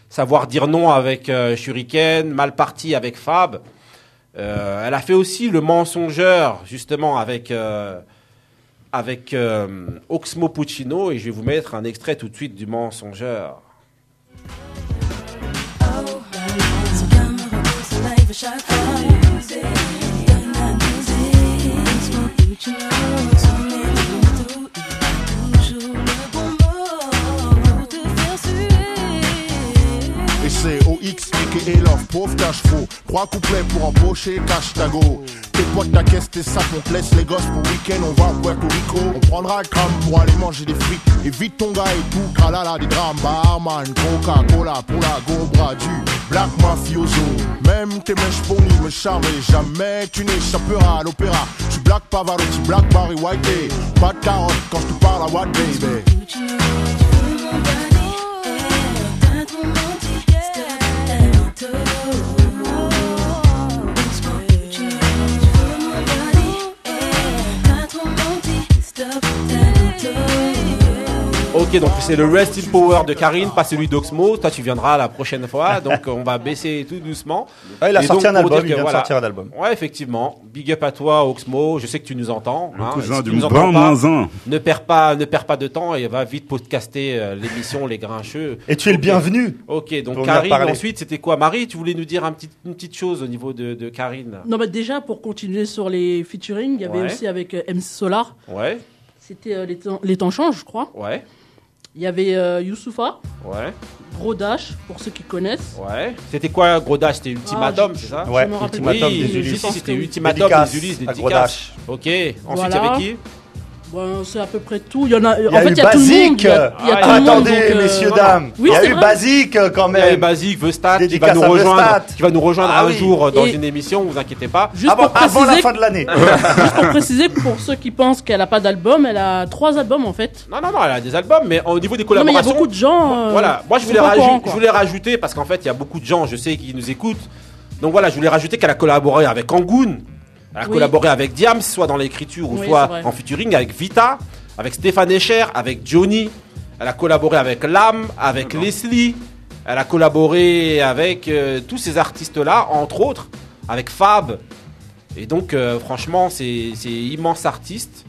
Speaker 1: savoir dire non avec euh, Shuriken, mal parti avec Fab. Euh, elle a fait aussi le mensongeur justement avec euh, avec Oxmo Puccino, et je vais vous mettre un extrait tout de suite du mensongeur.
Speaker 10: Et c'est OX, aka Love, pauvre cash faux. Trois couplets pour embaucher, cash tago. Tes potes, ta caisse, tes sacs, on laisse les gosses pour week-end, on va à Puerto Rico. On prendra crâne pour aller manger des frites. Évite ton gars et tout, kralala, des drames, barman, Coca-Cola pour la gobra du Black Mafioso. Même tes mèches ponies me charment et jamais tu n'échapperas à l'opéra. Tu Black Pavarotti, Black Barry White, pas de carotte quand je te parle à What Baby.
Speaker 1: Ok, donc c'est le Rest in Power de Karine, pas celui d'Oxmo. Toi, tu viendras la prochaine fois. Donc, on va baisser tout doucement.
Speaker 5: Ouais, il a
Speaker 1: Et
Speaker 5: sorti
Speaker 1: donc,
Speaker 5: un album,
Speaker 1: dire
Speaker 5: il
Speaker 1: que
Speaker 5: vient de
Speaker 1: voilà.
Speaker 5: sortir un album.
Speaker 1: Ouais, effectivement. Big up à toi, Oxmo. Je sais que tu nous entends.
Speaker 2: Le
Speaker 1: hein.
Speaker 2: cousin
Speaker 1: Si
Speaker 2: du
Speaker 1: tu nous
Speaker 2: brin
Speaker 1: entends pas,
Speaker 2: moins un.
Speaker 1: Ne perds pas, ne perds pas de temps et va vite podcaster euh, l'émission Les Grincheux.
Speaker 5: Et tu es le bienvenu.
Speaker 1: Ok, donc Karine, ensuite, c'était quoi? Marie, tu voulais nous dire un petit, une petite chose au niveau de, de Karine?
Speaker 3: Non, mais déjà, pour continuer sur les featuring, il y avait
Speaker 1: Ouais.
Speaker 3: aussi avec euh, MC Solar.
Speaker 1: Ouais,
Speaker 3: C'était euh, les, temps, les temps changent, je crois.
Speaker 1: ouais,
Speaker 3: Il y avait euh, Youssoufa,
Speaker 1: ouais,
Speaker 3: Gros Dash, pour ceux qui connaissent.
Speaker 1: ouais. C'était quoi, Gros Dash C'était Ultimatum,
Speaker 3: Ah,
Speaker 1: c'est ça?
Speaker 5: Ouais, Ultimatum
Speaker 1: Oui,
Speaker 5: des Ulysses.
Speaker 1: c'était. Ultimatum des Ulysses, des
Speaker 5: Gros. Dash.
Speaker 1: Ok, ensuite, il
Speaker 3: Voilà.
Speaker 1: y avait qui?
Speaker 3: Bon, c'est à peu près tout. Il y en a.
Speaker 5: Il y
Speaker 3: en
Speaker 5: a
Speaker 3: fait,
Speaker 5: eu
Speaker 3: il y a tout le monde. Il y a, il y a
Speaker 1: Ah,
Speaker 3: tout le monde.
Speaker 5: Attendez,
Speaker 3: donc, euh,
Speaker 5: messieurs,
Speaker 3: voilà.
Speaker 5: dames.
Speaker 3: Oui,
Speaker 5: il y a
Speaker 3: c'est
Speaker 5: eu
Speaker 3: vrai.
Speaker 5: Basique euh, quand
Speaker 1: Il y avait
Speaker 5: même.
Speaker 1: Basique, Vestat, qui va nous rejoindre, qui va nous rejoindre
Speaker 5: Ah
Speaker 1: un
Speaker 5: oui.
Speaker 1: jour dans
Speaker 3: Et-
Speaker 1: une émission, vous inquiétez pas.
Speaker 3: Juste
Speaker 5: Avant,
Speaker 3: pour
Speaker 5: avant la
Speaker 3: préciser,
Speaker 5: fin de l'année. [LAUGHS]
Speaker 3: juste pour préciser, pour ceux qui pensent qu'elle a pas d'album, elle a trois albums en fait.
Speaker 1: Non, non, non, elle a des albums, mais au niveau des
Speaker 3: Non, mais il y a
Speaker 1: collaborations.
Speaker 3: beaucoup de gens. euh,
Speaker 1: Voilà, moi je voulais,
Speaker 3: courant,
Speaker 1: je voulais rajouter parce qu'en fait il y a beaucoup de gens, je sais, qui nous écoutent. Donc voilà, je voulais rajouter qu'elle a collaboré avec Angoon, elle a
Speaker 3: Oui.
Speaker 1: collaboré avec Diams, soit dans l'écriture ou
Speaker 3: Oui,
Speaker 1: soit en featuring, avec Vita, avec Stéphane Escher, avec Johnny. Elle a collaboré avec Lam, avec Leslie. Elle a collaboré avec euh, tous ces artistes-là, entre autres, avec Fab. Et donc, euh, franchement, c'est c'est immense artiste.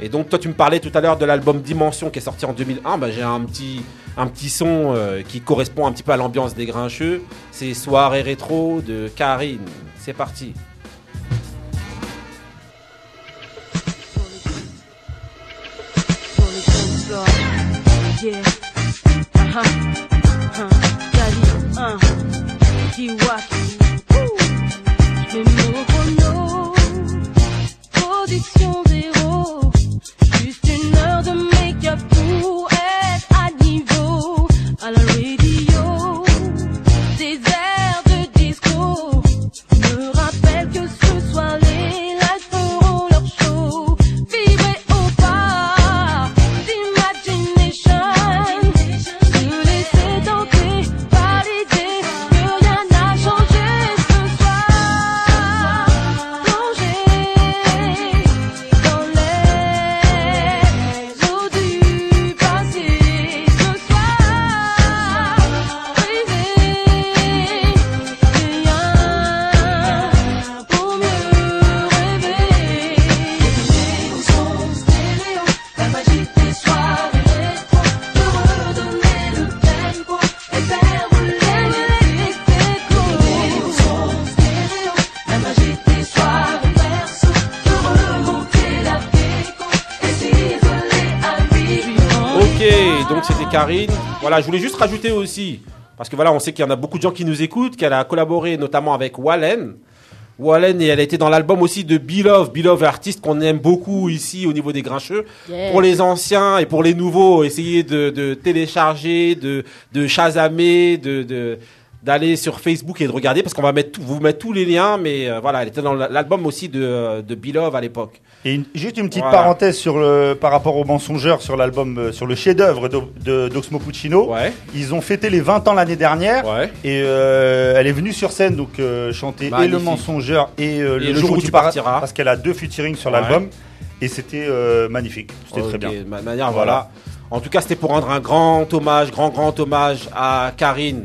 Speaker 1: Et donc, toi, tu me parlais tout à l'heure de l'album Dimension qui est sorti en 2001. Bah, J'ai un petit, un petit son euh, qui correspond un petit peu à l'ambiance des Grincheux. C'est Soirée rétro de Karine. C'est parti. floor.
Speaker 11: Yeah. Uh-huh. huh. Daddy, uh. Jiwaki. Woo. Me no
Speaker 1: cono. Position de Voilà, je voulais juste rajouter aussi, parce que voilà, on sait qu'il y en a beaucoup de gens qui nous écoutent, qu'elle a collaboré notamment avec Wallen. Wallen, et elle a été dans l'album aussi de Beloved. Beloved, artiste qu'on aime beaucoup ici au niveau des grincheux.
Speaker 3: Yeah.
Speaker 1: Pour les anciens et pour les nouveaux, essayez de, de télécharger, de, de chasamer, de, de, d'aller sur Facebook et de regarder parce qu'on va mettre tout- vous mettre tous les liens. Mais euh, voilà, elle était dans l'album aussi de, de Beloved à l'époque.
Speaker 5: Et une- juste une petite
Speaker 1: Voilà.
Speaker 5: parenthèse sur le, par rapport aux mensongeurs sur l'album, euh, sur le chef-d'œuvre d'Oxmo Puccino. Ils ont fêté les 20 ans l'année dernière. Et euh, elle est venue sur scène donc euh, chanter et le
Speaker 1: Magnifique.
Speaker 5: mensongeur et, euh, le, jour où tu partiras parce qu'elle a deux featuring sur
Speaker 1: Ouais.
Speaker 5: l'album et c'était magnifique. C'était très bien.
Speaker 1: de manière, voilà. En tout cas, c'était pour rendre un grand hommage, grand, grand hommage à Karine.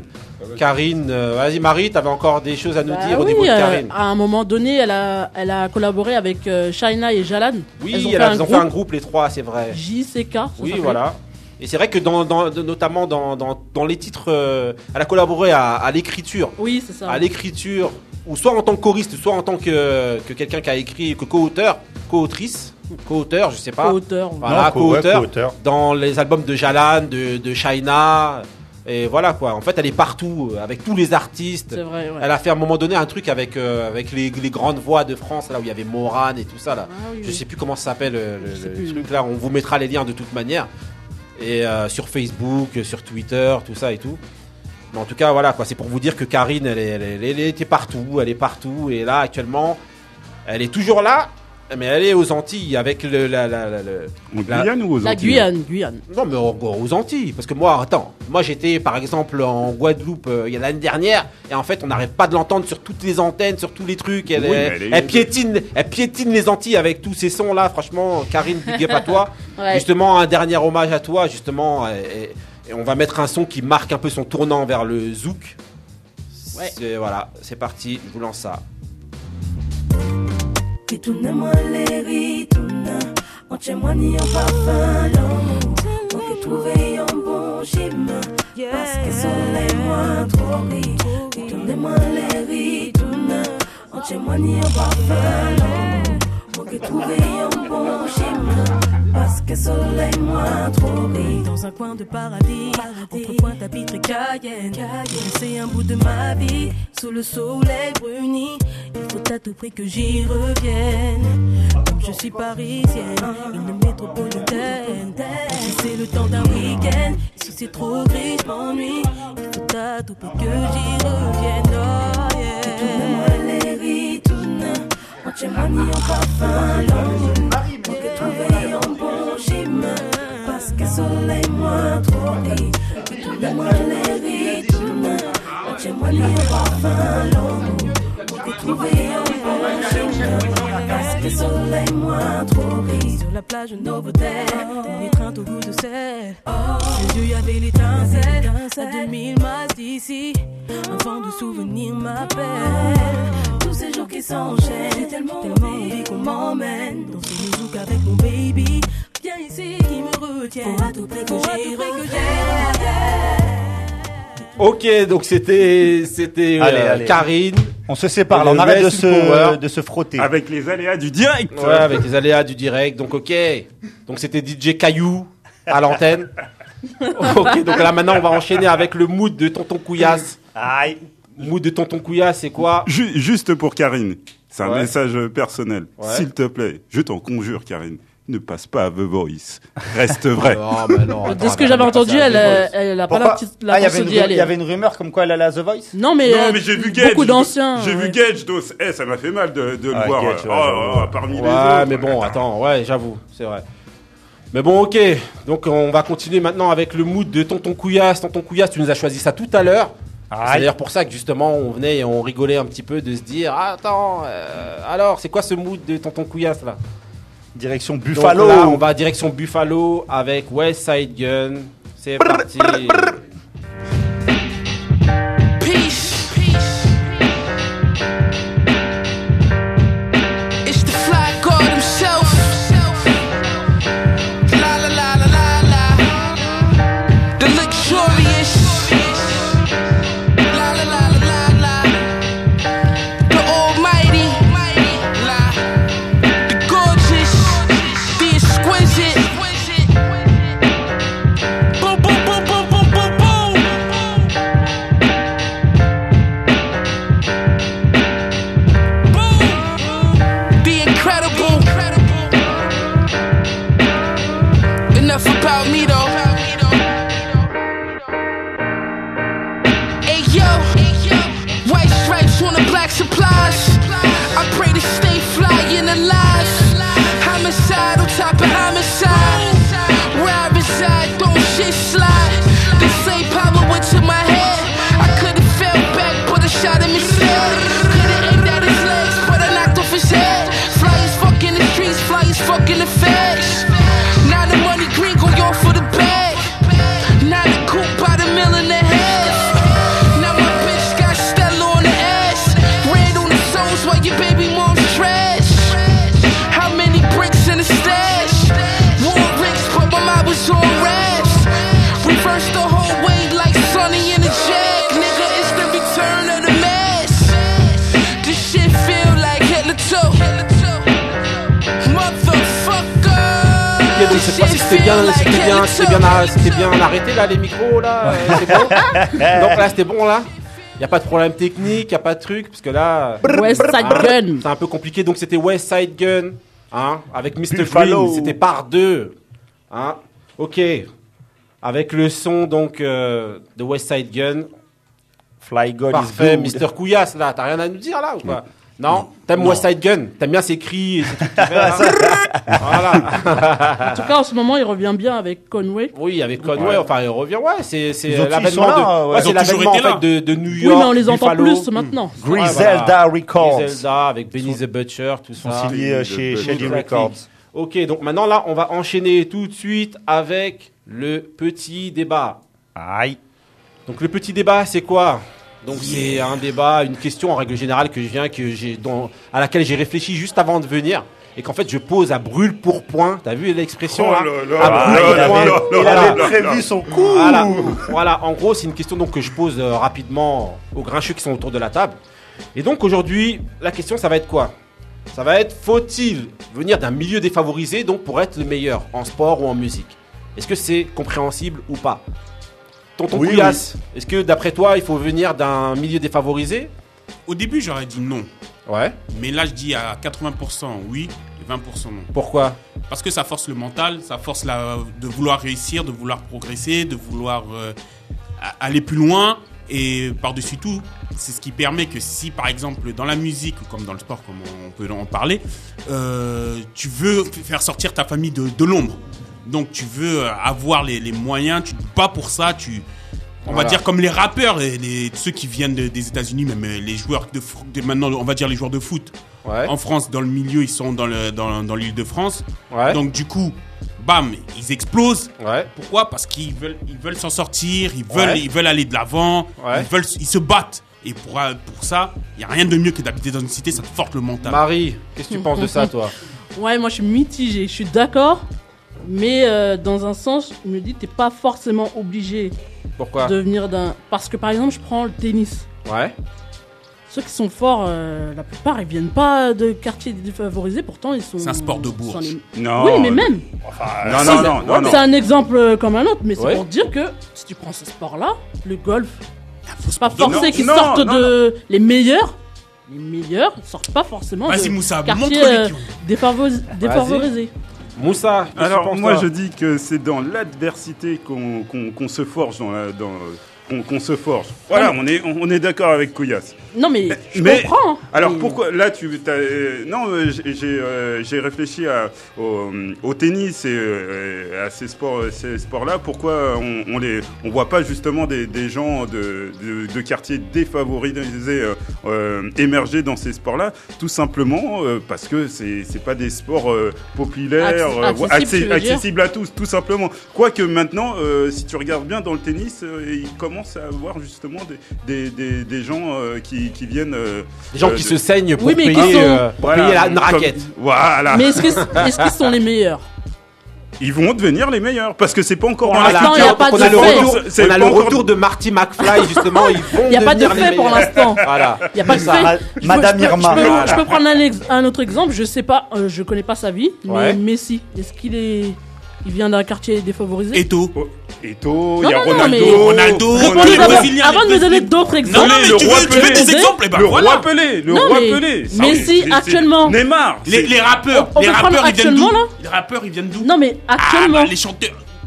Speaker 1: Karine, euh, vas-y Marie, t'avais encore des choses à nous
Speaker 3: Bah
Speaker 1: dire au
Speaker 3: oui,
Speaker 1: niveau de
Speaker 3: euh,
Speaker 1: Karine.
Speaker 3: à un moment donné, elle a, elle a collaboré avec euh, Shaina et Jalan.
Speaker 1: Oui,
Speaker 3: Elles ont fait un
Speaker 1: ont fait
Speaker 3: groupe,
Speaker 1: un groupe, les trois, c'est vrai.
Speaker 3: JCK. ça
Speaker 1: Oui, voilà. Et c'est vrai que dans, notamment dans, dans, dans les titres, euh, elle a collaboré à, à l'écriture.
Speaker 3: Oui, c'est ça.
Speaker 1: À l'écriture, ou soit en tant que choriste, soit en tant que, que quelqu'un qui a écrit, que co-auteur, co-autrice, co-auteur, je sais pas.
Speaker 3: Co-auteur.
Speaker 1: Voilà,
Speaker 5: co-
Speaker 1: co-auteur. dans les albums de Jalan, de, de Shaina. Et voilà quoi. En fait, elle est partout euh, avec tous les artistes.
Speaker 3: C'est vrai, ouais.
Speaker 1: Elle a fait à un moment donné un truc avec euh, avec les, les grandes voix de France là où il y avait Morane et tout ça là.
Speaker 3: Ah oui,
Speaker 1: Je
Speaker 3: oui.
Speaker 1: sais plus comment ça s'appelle euh, le, truc là. On vous mettra les liens de toute manière. Et euh, sur Facebook, sur Twitter, tout ça et tout. Mais en tout cas, voilà quoi. C'est pour vous dire que Karine, elle, est- elle, est- elle était partout, elle est partout. Et là, actuellement, elle est toujours là. Mais elle est aux Antilles avec le, la, la, la- la-
Speaker 2: Guyane ou aux
Speaker 3: La
Speaker 2: Antilles
Speaker 3: Guyane, Guyane.
Speaker 1: non, mais aux, aux Antilles. Parce que moi, attends, moi j'étais par exemple en Guadeloupe euh, il y a l'année dernière, et en fait, on n'arrête pas de l'entendre sur toutes les antennes, sur tous les trucs. Elle,
Speaker 2: Oui,
Speaker 1: est-
Speaker 2: mais elle est-
Speaker 1: elle piétine, elle piétine les Antilles avec tous ces sons là. Franchement, Karine, big up à toi. [LAUGHS]
Speaker 3: Ouais.
Speaker 1: Justement, un dernier hommage à toi, justement. Et, et- et on va mettre un son qui marque un peu son tournant vers le zouk.
Speaker 3: Ouais.
Speaker 1: C'est- Voilà, c'est parti, je vous lance ça.
Speaker 7: Kitune mwaleri tuna Onche mwani yon parfum l'amour On peut trouver un bon chemin Parce que soleil moi trop ri Kitune mwaleri tuna Onche mwani yon parfum l'amour On peut trouver un bon chemin que soleil moi trop ri
Speaker 11: Dans un coin de paradis, entre Pointe-à-Pitre et Cayenne. C'est un bout de ma vie, sous le soleil bruni. Il faut à tout prix que j'y revienne. Comme je suis parisienne, une métropolitaine. C'est le temps d'un week-end, si c'est trop gris, je m'ennuie. Il faut à tout prix que j'y revienne. Oh yeah.
Speaker 7: On Parce que soleil moi trop ri Kitune mwaleri tuna Onche mwani yon parfum l'amour peut trouver un bon chemin Parce que soleil moi trop ri
Speaker 11: Sur la plage Novotel, l'étreinte au goût de sel. Ses yeux, y avait l'étincelle. À 2000 miles d'ici, un vent de souvenirs m'appelle.
Speaker 7: Tous ces jours qui s'enchaînent
Speaker 11: tellement, tellement envie qu'on m'emmène dans ce zouk avec mon baby. Viens ici qui me retient. Pour à tout prix que j'y
Speaker 1: Ok, donc c'était c'était
Speaker 5: Allez,
Speaker 1: euh,
Speaker 5: allez.
Speaker 1: Karine.
Speaker 5: On se sépare, là, on
Speaker 1: le
Speaker 5: arrête de
Speaker 1: West Power.
Speaker 5: se, de se frotter.
Speaker 2: Avec les aléas du direct.
Speaker 1: Ouais, avec les aléas du direct. Donc, ok. Donc, c'était DJ Caillou à l'antenne. [LAUGHS] ok, donc là, maintenant, on va enchaîner avec le mood de Tonton Couillasse.
Speaker 5: Aïe.
Speaker 1: Mood de Tonton Couillasse, c'est quoi?
Speaker 2: Ju- juste pour Karine, c'est un
Speaker 1: Ouais.
Speaker 2: message personnel.
Speaker 1: Ouais.
Speaker 2: S'il te plaît, je t'en conjure, Karine, ne passe pas à The Voice. Reste vrai.
Speaker 1: Non, mais [LAUGHS] non.
Speaker 3: De ce que j'avais entendu, elle, euh, elle a pas la petite
Speaker 5: Ah, il y avait une
Speaker 3: d'y
Speaker 5: ru-
Speaker 3: aller.
Speaker 5: il y avait une rumeur comme quoi elle allait à The Voice?
Speaker 3: Non, mais,
Speaker 2: non,
Speaker 3: euh,
Speaker 2: mais j'ai vu Gage.
Speaker 3: beaucoup d'anciens.
Speaker 2: J'ai
Speaker 3: ouais.
Speaker 2: vu Gage, donc eh, ça m'a fait mal de, de
Speaker 5: Ah,
Speaker 2: le voir
Speaker 5: Gage,
Speaker 2: euh,
Speaker 5: ouais,
Speaker 2: oh, oh, parmi les autres.
Speaker 1: mais bon, attends, ouais, j'avoue, c'est vrai. Mais bon, ok. Donc, on va continuer maintenant avec le mood de Tonton Couillasse. Tonton Couillasse, tu nous as choisi ça tout à l'heure. C'est d'ailleurs pour ça que justement on venait et on rigolait un petit peu de se dire ah, attends euh, alors c'est quoi ce mood de tonton Couillasse là?
Speaker 5: Direction
Speaker 1: Donc
Speaker 5: Buffalo.
Speaker 1: là, on va direction Buffalo avec West Side Gun. C'est parti c'était bien, c'était bien, c'était bien, c'était bien arrêté là les micros là, [LAUGHS] euh, c'est bon. donc là c'était bon là. Y a pas de problème technique, y a pas de truc parce que là.
Speaker 3: West Side
Speaker 1: hein,
Speaker 3: Gun.
Speaker 1: C'est un peu compliqué donc c'était West Side Gun, hein, avec Mr
Speaker 5: Buffalo.
Speaker 1: Green, c'était par deux, hein. Ok, avec le son donc euh, de West Side Gun.
Speaker 5: Fly God
Speaker 1: Parfait,
Speaker 5: is good.
Speaker 1: Mr Couillasse là, t'as rien à nous dire là ou quoi Non, t'aimes West Side Gun, t'aimes bien ses cris et ses trucs qu'il fait, là Voilà.
Speaker 3: En tout cas, en ce moment, il revient bien avec Conway.
Speaker 1: Oui, avec Conway,
Speaker 5: Ouais.
Speaker 1: enfin, il revient, ouais, c'est, c'est
Speaker 5: Ils ont- ils
Speaker 1: l'avènement
Speaker 5: sont là,
Speaker 1: de,
Speaker 5: ouais.
Speaker 1: ouais,
Speaker 5: Ils
Speaker 1: c'est
Speaker 5: ont toujours
Speaker 1: l'avènement, en
Speaker 4: été là.
Speaker 1: fait, de, de New
Speaker 3: Oui,
Speaker 1: York.
Speaker 3: mais on les entend
Speaker 1: Buffalo.
Speaker 3: plus maintenant.
Speaker 5: Griselda Records.
Speaker 1: Griselda avec Benny the Butcher, tout
Speaker 5: sont
Speaker 1: ça.
Speaker 5: signés euh, chez Shady
Speaker 1: Exactly.
Speaker 5: Records.
Speaker 1: Ok, donc maintenant là, on va enchaîner tout de suite avec le petit débat.
Speaker 5: Aïe.
Speaker 1: Donc le petit débat, c'est quoi? Donc c'est un débat, une question en règle générale que je viens, que j'ai, à laquelle j'ai réfléchi juste avant de venir. Et qu'en fait, je pose à brûle pour point. T'as vu l'expression
Speaker 2: Oh
Speaker 1: là,
Speaker 2: là là
Speaker 1: À
Speaker 2: là
Speaker 1: brûle
Speaker 2: là
Speaker 1: pour point.
Speaker 5: Il
Speaker 1: Voilà.
Speaker 5: avait prévu son coup.
Speaker 1: Voilà. voilà, en gros, c'est une question donc que je pose euh, rapidement aux grincheux qui sont autour de la table. Et donc aujourd'hui, la question, ça va être quoi? Ça va être faut-il venir d'un milieu défavorisé donc pour être le meilleur en sport ou en musique? Est-ce que c'est compréhensible ou pas? Tonton
Speaker 5: Oui,
Speaker 1: Couillasse, est-ce que d'après toi, il faut venir d'un milieu défavorisé?
Speaker 4: Au début, j'aurais dit non.
Speaker 1: Ouais.
Speaker 4: Mais là, je dis à 80% oui et 20% non.
Speaker 1: Pourquoi?
Speaker 4: Parce que ça force le mental, ça force la, de vouloir réussir, de vouloir progresser, de vouloir euh, aller plus loin. Et par-dessus tout, c'est ce qui permet que si, par exemple, dans la musique ou comme dans le sport, comme on peut en parler, euh, tu veux faire sortir ta famille de, de l'ombre. Donc tu veux euh, avoir les, les moyens, tu te bats pour ça, tu... On
Speaker 1: Voilà.
Speaker 4: va dire comme les rappeurs, et les, ceux qui viennent de- des États-Unis, même euh, les joueurs de, de maintenant, on va dire les joueurs de foot.
Speaker 1: Ouais.
Speaker 4: En France, dans le milieu, ils sont dans le dans, dans l'île de France.
Speaker 1: Ouais.
Speaker 4: Donc du coup, bam, ils explosent.
Speaker 1: Ouais.
Speaker 4: Pourquoi? Parce qu'ils veulent ils veulent s'en sortir, ils veulent
Speaker 1: Ouais.
Speaker 4: ils veulent aller de l'avant,
Speaker 1: Ouais.
Speaker 4: ils veulent ils se battent. Et pour euh, pour ça, il y a rien de mieux que d'habiter dans une cité, ça te force le mental.
Speaker 1: Marie, qu'est-ce que tu penses de ça, toi? [LAUGHS]
Speaker 3: Ouais, moi je suis mitigé. Je suis d'accord. Mais euh, dans un sens, je me dis, t'es pas forcément obligé
Speaker 1: Pourquoi?
Speaker 3: de venir d'un. Parce que par exemple, je prends le tennis.
Speaker 1: Ouais.
Speaker 3: Ceux qui sont forts, euh, la plupart, ils viennent pas de quartiers défavorisés, pourtant ils sont.
Speaker 4: C'est un sport de
Speaker 3: les-
Speaker 2: Non.
Speaker 3: Oui, mais même.
Speaker 2: Non,
Speaker 3: Si,
Speaker 2: non,
Speaker 3: c'est-
Speaker 2: non, non, non.
Speaker 3: C'est un exemple euh, comme un autre, mais c'est
Speaker 1: Ouais.
Speaker 3: pour dire que si tu prends ce sport-là, le golf, c'est pas forcé qu'ils sortent
Speaker 2: non,
Speaker 3: de. Les meilleurs, les meilleurs sortent pas forcément
Speaker 4: Vas-y,
Speaker 3: de
Speaker 4: Moussa,
Speaker 3: quartiers euh, défavoris- défavorisés.
Speaker 1: Moussa,
Speaker 2: Alors moi je dis que c'est dans l'adversité qu'on se forge dans la dans qu'on se forge. Voilà, on est on est d'accord avec Couillasse.
Speaker 3: Non, mais je
Speaker 2: Mais-
Speaker 3: comprends.
Speaker 2: Alors
Speaker 3: Mais-
Speaker 2: pourquoi là tu euh, non euh, j'ai euh, réfléchi à, au, au tennis et euh, à ces sports ces sports là pourquoi on, on les on voit pas justement des, des gens de, de, de quartiers défavorisés émerger dans ces sports là tout simplement parce que c'est c'est pas des sports populaires
Speaker 3: Acc- accessibles,
Speaker 2: à tous tout simplement quoique maintenant si tu regardes bien dans le tennis euh, il commence à avoir justement des, des, des, des gens euh, qui, qui viennent euh,
Speaker 1: Des gens
Speaker 2: euh,
Speaker 1: qui
Speaker 2: de-
Speaker 1: se saignent pour
Speaker 3: Oui, mais qui
Speaker 1: payer,
Speaker 3: sont-
Speaker 1: euh, pour
Speaker 2: Voilà,
Speaker 1: payer la, une
Speaker 2: comme-
Speaker 1: raquette.
Speaker 2: Voilà.
Speaker 3: Mais est-ce que- est-ce qu'ils sont les meilleurs?
Speaker 2: Ils vont devenir les meilleurs parce que c'est pas encore
Speaker 3: Pour
Speaker 2: dans la
Speaker 3: l'instant, il y a pas
Speaker 1: on
Speaker 3: de
Speaker 1: a le
Speaker 3: fait.
Speaker 1: retour,
Speaker 2: C'est
Speaker 1: on a
Speaker 2: pas
Speaker 1: le
Speaker 2: encore-
Speaker 1: retour de Marty McFly justement. Ils vont
Speaker 3: Il n'y a pas de fait pour l'instant.
Speaker 1: Voilà.
Speaker 3: Il n'y a pas de
Speaker 1: ça.
Speaker 3: fait. Je peux-
Speaker 5: Madame
Speaker 3: je peux,
Speaker 5: Irma.
Speaker 3: Je peux,
Speaker 1: Voilà.
Speaker 3: je peux prendre un, ex- un autre exemple. Je sais pas, euh, je connais pas sa vie,
Speaker 1: Ouais.
Speaker 3: mais Messi, est-ce qu'il est, il vient d'un quartier défavorisé?
Speaker 4: Eto.
Speaker 2: Oh, Eto, il
Speaker 3: Non,
Speaker 2: y a
Speaker 3: non, non,
Speaker 2: Ronaldo.
Speaker 3: mais-
Speaker 4: Ronaldo, les
Speaker 3: avant de
Speaker 4: les
Speaker 3: me donner d'autres
Speaker 4: Non,
Speaker 3: exemples.
Speaker 4: non, mais
Speaker 2: le
Speaker 4: tu
Speaker 2: roi
Speaker 4: veux, tu veux
Speaker 2: Pelé.
Speaker 4: des exemples? Eh ben
Speaker 2: le
Speaker 4: voilà.
Speaker 2: roi Pelé, le
Speaker 3: Non,
Speaker 2: roi
Speaker 3: mais
Speaker 2: Pelé.
Speaker 3: Messi,
Speaker 2: c'est-
Speaker 3: actuellement.
Speaker 2: Neymar.
Speaker 4: Les,
Speaker 2: c'est-
Speaker 4: les rappeurs,
Speaker 3: On- on
Speaker 4: les
Speaker 3: peut prendre
Speaker 4: rappeurs, ils viennent d'où?
Speaker 3: actuellement, là?
Speaker 4: Les rappeurs,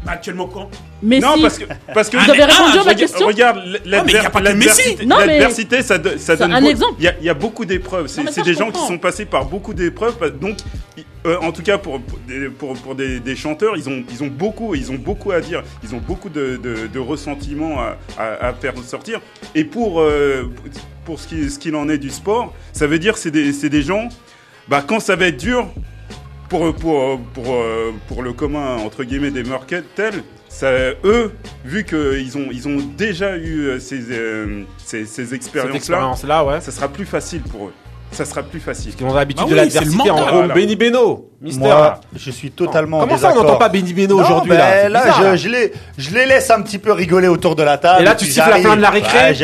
Speaker 3: actuellement
Speaker 4: quand
Speaker 3: Messi.
Speaker 2: Non, parce que, parce que
Speaker 3: vous avez ah, répondu à ma question.
Speaker 2: Regarde, l'adversité, ça, ça donne.
Speaker 3: Un exemple.
Speaker 2: Il y, a beaucoup d'épreuves. C'est des gens qui sont passés par beaucoup d'épreuves. Donc, euh, en tout cas, pour, pour, pour des, chanteurs, ils ont, ils, ont beaucoup, ils ont beaucoup à dire. Ils ont beaucoup de, ressentiments à, faire sortir. Et pour, euh, pour ce qu'il ce qu en est du sport, ça veut dire que c'est des, des gens, bah, quand ça va être dur, pour, pour, euh, pour, euh, pour le commun, entre guillemets, des markets tels, ça, eux, vu qu'ils ont, ils ont déjà eu euh, ces, euh, ces, ces expériences-là,
Speaker 1: expérience -là, ouais.
Speaker 2: ça sera plus facile pour eux ça sera plus facile.
Speaker 1: Parce qu'on a l'habitude
Speaker 4: bah oui, de
Speaker 1: l'adversité en gros.
Speaker 2: Voilà.
Speaker 1: Benny Beno, mystère.
Speaker 5: Moi, je suis totalement.
Speaker 1: Comment ça, on n'entend pas Benny Beno aujourd'hui là,
Speaker 5: je. Je, les, je, les, laisse un petit peu rigoler autour de la table.
Speaker 1: Et là, tu siffles la fin de la récré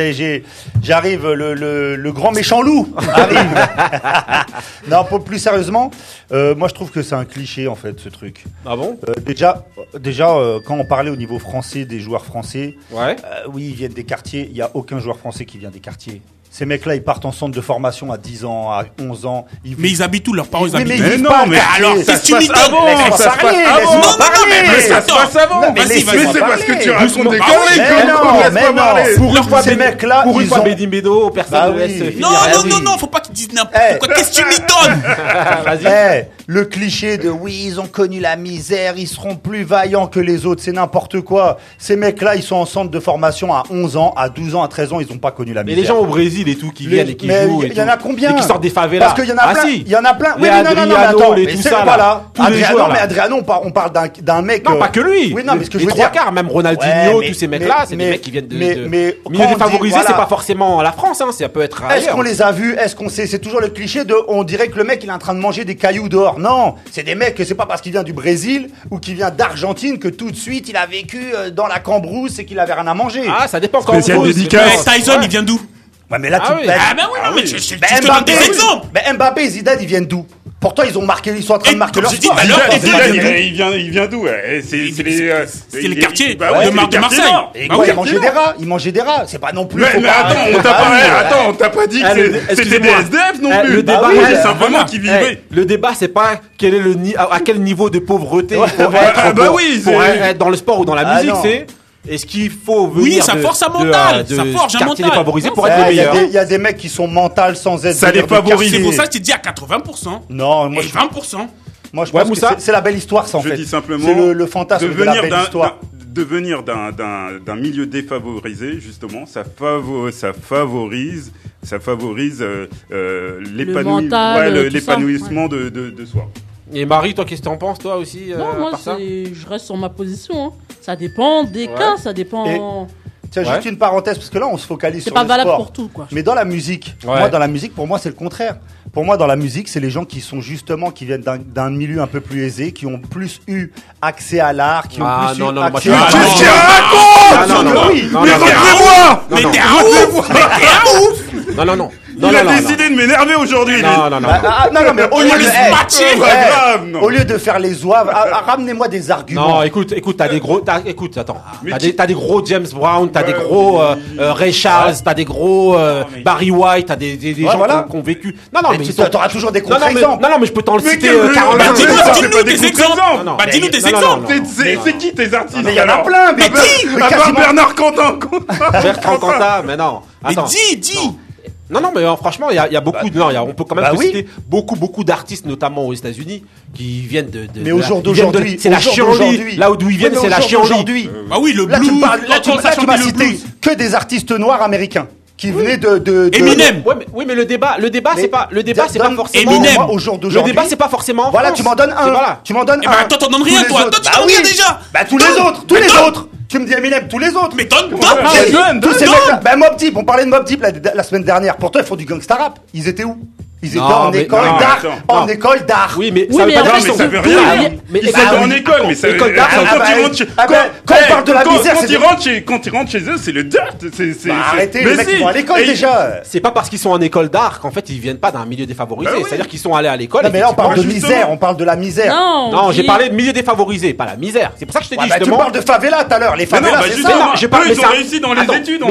Speaker 5: J'arrive, le, grand méchant loup arrive. [LAUGHS] non, pour, plus sérieusement, euh, moi je trouve que c'est un cliché en fait, ce truc.
Speaker 1: Ah bon
Speaker 5: euh, Déjà, euh, déjà quand on parlait au niveau français des joueurs français,
Speaker 1: ouais.
Speaker 5: oui, ils viennent des quartiers. Il n'y a aucun joueur français qui vient des quartiers. Ces mecs-là, ils partent en centre de formation à 10 ans, à 11 ans. Ils
Speaker 4: mais ils habitent où Leurs parents, ils habitent
Speaker 5: mais,
Speaker 2: mais,
Speaker 5: mais
Speaker 2: non, mais alors, ça se passe avant Ça se passe avant.
Speaker 4: Non, non, mais
Speaker 2: ça se passe avant.
Speaker 5: Mais
Speaker 2: c'est parce que tu racontes des conneries
Speaker 1: Pour une fois,
Speaker 5: ces mecs-là,
Speaker 1: Pour une fois, Bédim Bédo, personne
Speaker 5: bah
Speaker 1: ne
Speaker 4: Non, non, non, non, faut pas qu'ils disent n'importe
Speaker 5: eh.
Speaker 4: quoi. Qu'est-ce que tu m'y donnes [LAUGHS]
Speaker 5: eh, Le cliché de « oui, ils ont connu la misère, ils seront plus vaillants que les autres », c'est n'importe quoi. Ces mecs-là, ils sont en centre de formation à 11 ans, à 12 ans, à 13 ans, ils n'ont pas connu la misère.
Speaker 1: Mais les gens au Brésil, Brésil et tout qui viennent et qui jouent.
Speaker 5: Il y, en a combien
Speaker 1: Et qui sortent des favelas.
Speaker 5: Parce qu'il y en a
Speaker 1: ah,
Speaker 5: plein. Il y en a plein. Oui, mais non, non, non, attends.
Speaker 1: Tout ça,
Speaker 5: Adriano, mais Adriano, on parle d'un mec.
Speaker 1: Non, pas euh, que lui.
Speaker 5: Oui, non, mais ce que je veux dire.
Speaker 1: même Ronaldinho, tous ces mecs-là, c'est des mecs qui viennent de.
Speaker 5: Mais
Speaker 1: milieu
Speaker 5: défavorisé,
Speaker 1: c'est pas forcément la France, hein, ça peut être.
Speaker 5: Est-ce qu'on les a vus Est-ce qu'on sait C'est toujours le cliché de. On dirait que le mec, il est en train de manger des cailloux dehors. Non, c'est des mecs que c'est pas parce qu'il vient du Brésil ou qu'il vient d'Argentine que tout de suite il a vécu euh, dans la cambrousse et qu'il avait rien à manger.
Speaker 1: Ah, ça dépend.
Speaker 2: Spécial dédicace.
Speaker 4: Eh, Tyson, il vient d'où?
Speaker 5: Ouais, mais là,
Speaker 1: ah
Speaker 5: tu
Speaker 1: oui.
Speaker 4: Ah, ben oui, ah non,
Speaker 2: ah
Speaker 4: mais
Speaker 2: oui.
Speaker 4: tu,
Speaker 5: ben
Speaker 4: Mbappé, te
Speaker 5: donnes
Speaker 4: des exemples.
Speaker 5: Mais Mbappé et Zidane, ils viennent d'où? Pourtant, ils ont marqué, ils sont en train de marquer leur
Speaker 4: dis,
Speaker 5: sport.
Speaker 4: Bah,
Speaker 2: leur
Speaker 4: il, vient,
Speaker 2: il, vient, il vient d'où C'est les, euh,
Speaker 4: les quartiers
Speaker 2: bah, ouais,
Speaker 4: de,
Speaker 2: Mar de
Speaker 4: Marseille.
Speaker 5: Et
Speaker 4: bah
Speaker 5: quoi, ils mangeaient des rats? Ils mangeaient des rats. C'est pas non plus.
Speaker 2: Mais, mais
Speaker 5: ah
Speaker 2: attends, on t'a pas, attends, on pas dit que eh, c'était des SDF non
Speaker 1: eh,
Speaker 2: plus.
Speaker 1: Le débat,
Speaker 5: ah
Speaker 2: c'est simplement
Speaker 4: eh,
Speaker 2: qui vivaient.
Speaker 1: Le débat, c'est pas quel est le à quel niveau de pauvreté il faut
Speaker 2: bah
Speaker 1: être dans le sport ou dans la musique, c'est est-ce qu'il faut venir
Speaker 4: Oui, ça
Speaker 1: de,
Speaker 4: force
Speaker 1: à
Speaker 4: mental. Ça forge un mental.
Speaker 1: défavorisé pour
Speaker 4: eh,
Speaker 1: être meilleur.
Speaker 5: Il y, a des mecs qui sont mentales sans être.
Speaker 2: Ça les favorise.
Speaker 4: C'est pour ça que tu dis à 80%.
Speaker 5: Non, moi.
Speaker 4: Et 20%.
Speaker 5: Moi, je
Speaker 1: ouais,
Speaker 5: pense que c'est la belle histoire, ça, en
Speaker 2: je dis simplement.
Speaker 5: C'est le, fantasme
Speaker 2: de,
Speaker 5: la belle
Speaker 2: d'un milieu défavorisé, justement, ça, favo ça favorise, ça favorise euh, euh, l'épanouissement de soi.
Speaker 1: Et Marie, toi, qu'est-ce que t'en penses, toi aussi euh,
Speaker 3: Non, moi, je reste sur ma position. Hein. Ça dépend des cas, ça dépend.
Speaker 5: Tiens, juste une parenthèse, parce que là, on se focalise sur.
Speaker 3: C'est
Speaker 5: pas
Speaker 3: valable pour tout, quoi.
Speaker 5: Mais dans la musique, moi, dans la musique, pour moi, c'est le contraire. Pour moi, dans la musique, c'est les gens qui sont justement, qui viennent d'un milieu un peu plus aisé, qui ont plus eu accès à l'art, qui ont
Speaker 1: ah,
Speaker 5: plus eu accès à
Speaker 1: l'art.
Speaker 2: Mais
Speaker 1: qu'est-ce
Speaker 2: raconte Mais
Speaker 1: moi
Speaker 4: Mais t'es un ouf Mais t'es un ouf
Speaker 1: non, non, non.
Speaker 2: il a décidé de m'énerver aujourd'hui.
Speaker 1: Non, non, bah,
Speaker 5: ah, ah, non. Non, mais au lieu de eh,
Speaker 4: matcher,
Speaker 5: eh,
Speaker 2: eh,
Speaker 5: Au lieu de faire les oives, ah, ramenez-moi des arguments.
Speaker 1: Non, écoute, écoute, t'as des gros, as, écoute, attends, t'as des, gros James Brown, t'as des gros euh, euh, Ray Charles, t'as des gros euh, Barry White, t'as des, gens
Speaker 5: voilà.
Speaker 1: qui ont vécu. Non, non,
Speaker 5: mais,
Speaker 1: mais
Speaker 5: tu t'auras toujours des contre-exemples.
Speaker 1: Non, non, mais je peux t'en citer 40
Speaker 2: bah,
Speaker 4: bah, Dis-nous des exemples. Dis-nous des exemples.
Speaker 2: C'est qui tes artistes
Speaker 5: Il y en a plein. Mais qui
Speaker 2: À Bernard [LAUGHS]
Speaker 1: mais non.
Speaker 4: Mais dis, dis.
Speaker 1: Non, non, mais euh, franchement, il y a, beaucoup bah, de. non, y a- on peut quand même
Speaker 5: bah
Speaker 1: citer beaucoup, beaucoup d'artistes, notamment aux États-Unis, qui viennent de.
Speaker 5: Mais au jour d'aujourd'hui,
Speaker 1: c'est la
Speaker 5: jour d'aujourd'hui. chienlit.
Speaker 1: Là où ils viennent, c'est la
Speaker 5: jour
Speaker 1: chienlit.
Speaker 5: d'aujourd'hui.
Speaker 4: Euh, bah oui, le blues,
Speaker 5: là, tu, là, tu m'as cité que des artistes noirs américains qui venaient de.
Speaker 4: Eminem.
Speaker 1: Oui, mais le débat, le débat, c'est pas, le débat, c'est pas forcément.
Speaker 4: Eminem.
Speaker 5: au jour
Speaker 1: Le débat, c'est pas forcément.
Speaker 5: Voilà, tu m'en donnes un.
Speaker 1: Voilà.
Speaker 5: Tu m'en donnes
Speaker 4: Eh ben, un. toi, t'en donnes rien, toi. Toi, tu t'en
Speaker 5: oui.
Speaker 4: déjà.
Speaker 5: Bah tous les autres, tous les autres. Tu me dis Eminem, tous les autres.
Speaker 4: Mais
Speaker 5: ah,
Speaker 2: donne,
Speaker 4: donne,
Speaker 5: donne. Ben Mob Deep, on parlait de Mob Deep la, la semaine dernière. Pourtant, ils font du gangsta rap. Ils étaient où? Ils étaient en école d'art. En école d'art.
Speaker 1: Oui, mais ça veut
Speaker 2: rien. Ils étaient en école, mais ça
Speaker 1: veut.
Speaker 2: Quand
Speaker 5: on parle de la misère,
Speaker 2: Quand ils rentrent chez eux, c'est le dirt.
Speaker 5: Bah, arrêtez, les mecs vont à l'école déjà.
Speaker 1: C'est pas parce qu'ils sont en école d'art qu'en fait ils ne viennent pas d'un milieu défavorisé.
Speaker 2: Bah
Speaker 1: C'est-à-dire qu'ils sont allés à l'école.
Speaker 5: Mais là on parle de misère, on parle de la misère.
Speaker 3: Non,
Speaker 1: j'ai parlé de milieu défavorisé, pas la misère. C'est pour ça que je t'ai dit
Speaker 5: bah,
Speaker 1: justement.
Speaker 5: Tu parles de favela tout à l'heure. Les favelas, c'est ça.
Speaker 2: Ils ont réussi dans les études.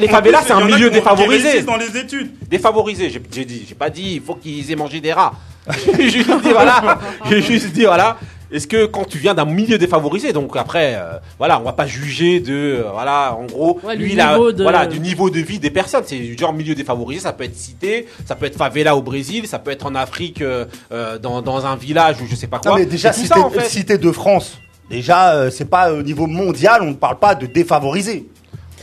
Speaker 1: Les favelas, c'est un milieu défavorisé.
Speaker 2: dans les études.
Speaker 1: Défavorisé. J'ai pas dit il faut qu'ils aient mangé des rats. [LAUGHS] j'ai juste dit voilà, j'ai juste dit voilà est-ce que quand tu viens d'un milieu défavorisé, donc après, euh, voilà, on va pas juger de, euh, voilà, en gros,
Speaker 3: Ouais,
Speaker 1: lui,
Speaker 3: du
Speaker 1: il a-
Speaker 3: niveau de-
Speaker 1: voilà, du niveau de vie des personnes. C'est du genre milieu défavorisé, ça peut être cité, ça peut être favela au Brésil, ça peut être en Afrique, euh, euh, dans, dans un village ou je sais pas quoi.
Speaker 5: Non, mais déjà, cité,
Speaker 1: ça, en fait.
Speaker 5: cité de France. Déjà, euh, c'est pas au niveau mondial, on ne parle pas de défavorisé.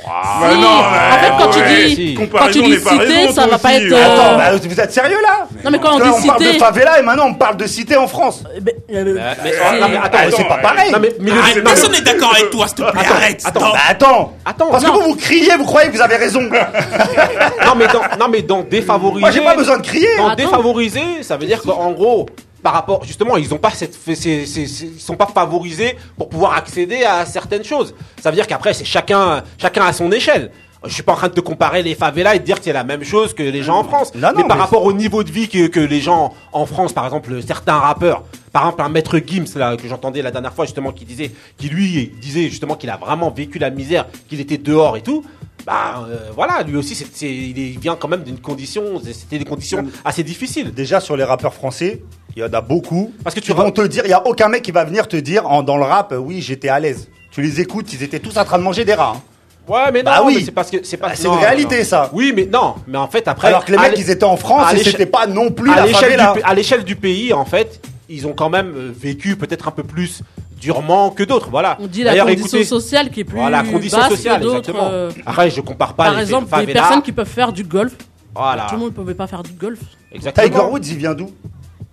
Speaker 2: Bah
Speaker 3: Si,
Speaker 2: non,
Speaker 3: en fait, quand tu dis,
Speaker 1: si.
Speaker 3: quand tu dis cité,
Speaker 2: raison,
Speaker 3: ça va pas
Speaker 2: aussi.
Speaker 3: être.
Speaker 2: Attends,
Speaker 3: euh,
Speaker 5: Attends, bah, vous êtes sérieux là?
Speaker 3: Non, mais quand on
Speaker 5: Là,
Speaker 3: dit
Speaker 5: on parle de
Speaker 3: cité.
Speaker 5: favela et maintenant on parle de cité en France.
Speaker 3: Euh,
Speaker 1: Euh, mais-
Speaker 3: c'est-
Speaker 1: non, mais attends,
Speaker 5: Ah, c'est pas
Speaker 2: ouais.
Speaker 5: pareil.
Speaker 1: Non, mais milieu
Speaker 4: Arrête,
Speaker 1: non,
Speaker 4: personne
Speaker 1: mais-
Speaker 4: n'est d'accord avec toi, s'il te plaît. Arrête,
Speaker 1: attends.
Speaker 5: Bah attends,
Speaker 1: Attends,
Speaker 5: parce
Speaker 1: non.
Speaker 5: que vous vous criez, vous croyez que vous avez raison. [LAUGHS]
Speaker 1: non, mais dans, non, mais dans défavorisé.
Speaker 5: Moi j'ai pas besoin de crier.
Speaker 1: Dans
Speaker 3: Attends.
Speaker 1: défavorisé, ça veut dire qu'en gros, par rapport, justement, ils ont pas cette, c'est- c'est- ils sont pas favorisés pour pouvoir accéder à certaines choses. Ça veut dire qu'après, c'est chacun, chacun à son échelle. Je suis pas en train de te comparer les favelas et de dire que c'est la même chose que les gens en France.
Speaker 5: Non, non,
Speaker 1: mais par
Speaker 5: mais
Speaker 1: rapport au niveau de vie que, que les gens en France, par exemple, certains rappeurs, par exemple un maître Gims là que j'entendais la dernière fois justement qui disait, qui lui disait justement qu'il a vraiment vécu la misère, qu'il était dehors et tout. Bah euh, voilà, lui aussi, c'est, c'est- il vient quand même d'une condition, c'était des conditions assez difficiles.
Speaker 5: Déjà sur les rappeurs français, il y en a beaucoup.
Speaker 1: Parce que tu
Speaker 5: te dire, il y a aucun mec qui va venir te dire en- dans le rap, euh, oui j'étais à l'aise. Tu les écoutes, ils étaient tous en train de manger des rats. hein.
Speaker 1: Ouais, mais non,
Speaker 5: Bah oui.
Speaker 1: mais c'est parce que c'est pas.
Speaker 5: Bah, c'est une
Speaker 1: non,
Speaker 5: réalité,
Speaker 1: non.
Speaker 5: ça.
Speaker 1: Oui, mais non, mais en fait après.
Speaker 5: Alors que les
Speaker 1: à
Speaker 5: mecs
Speaker 1: l'é-
Speaker 5: ils étaient en France
Speaker 1: à
Speaker 5: et c'était pas non plus
Speaker 1: à
Speaker 5: la
Speaker 1: l'échelle
Speaker 5: favela.
Speaker 1: du, à l'échelle du pays, en fait, ils ont quand même euh, vécu peut-être un peu plus durement que d'autres. Voilà.
Speaker 3: On dit la condition
Speaker 1: écoutez-
Speaker 3: sociale qui est plus
Speaker 1: Voilà, condition
Speaker 3: basse
Speaker 1: sociale,
Speaker 3: que d'autres.
Speaker 1: exactement.
Speaker 3: euh,
Speaker 1: Après, je compare pas
Speaker 3: Par
Speaker 1: les
Speaker 3: exemple, des
Speaker 1: favelas.
Speaker 3: personnes qui peuvent faire du golf.
Speaker 1: Voilà.
Speaker 3: Tout le monde ne pouvait pas faire du golf.
Speaker 1: Exactement.
Speaker 5: Tiger Woods il vient d'où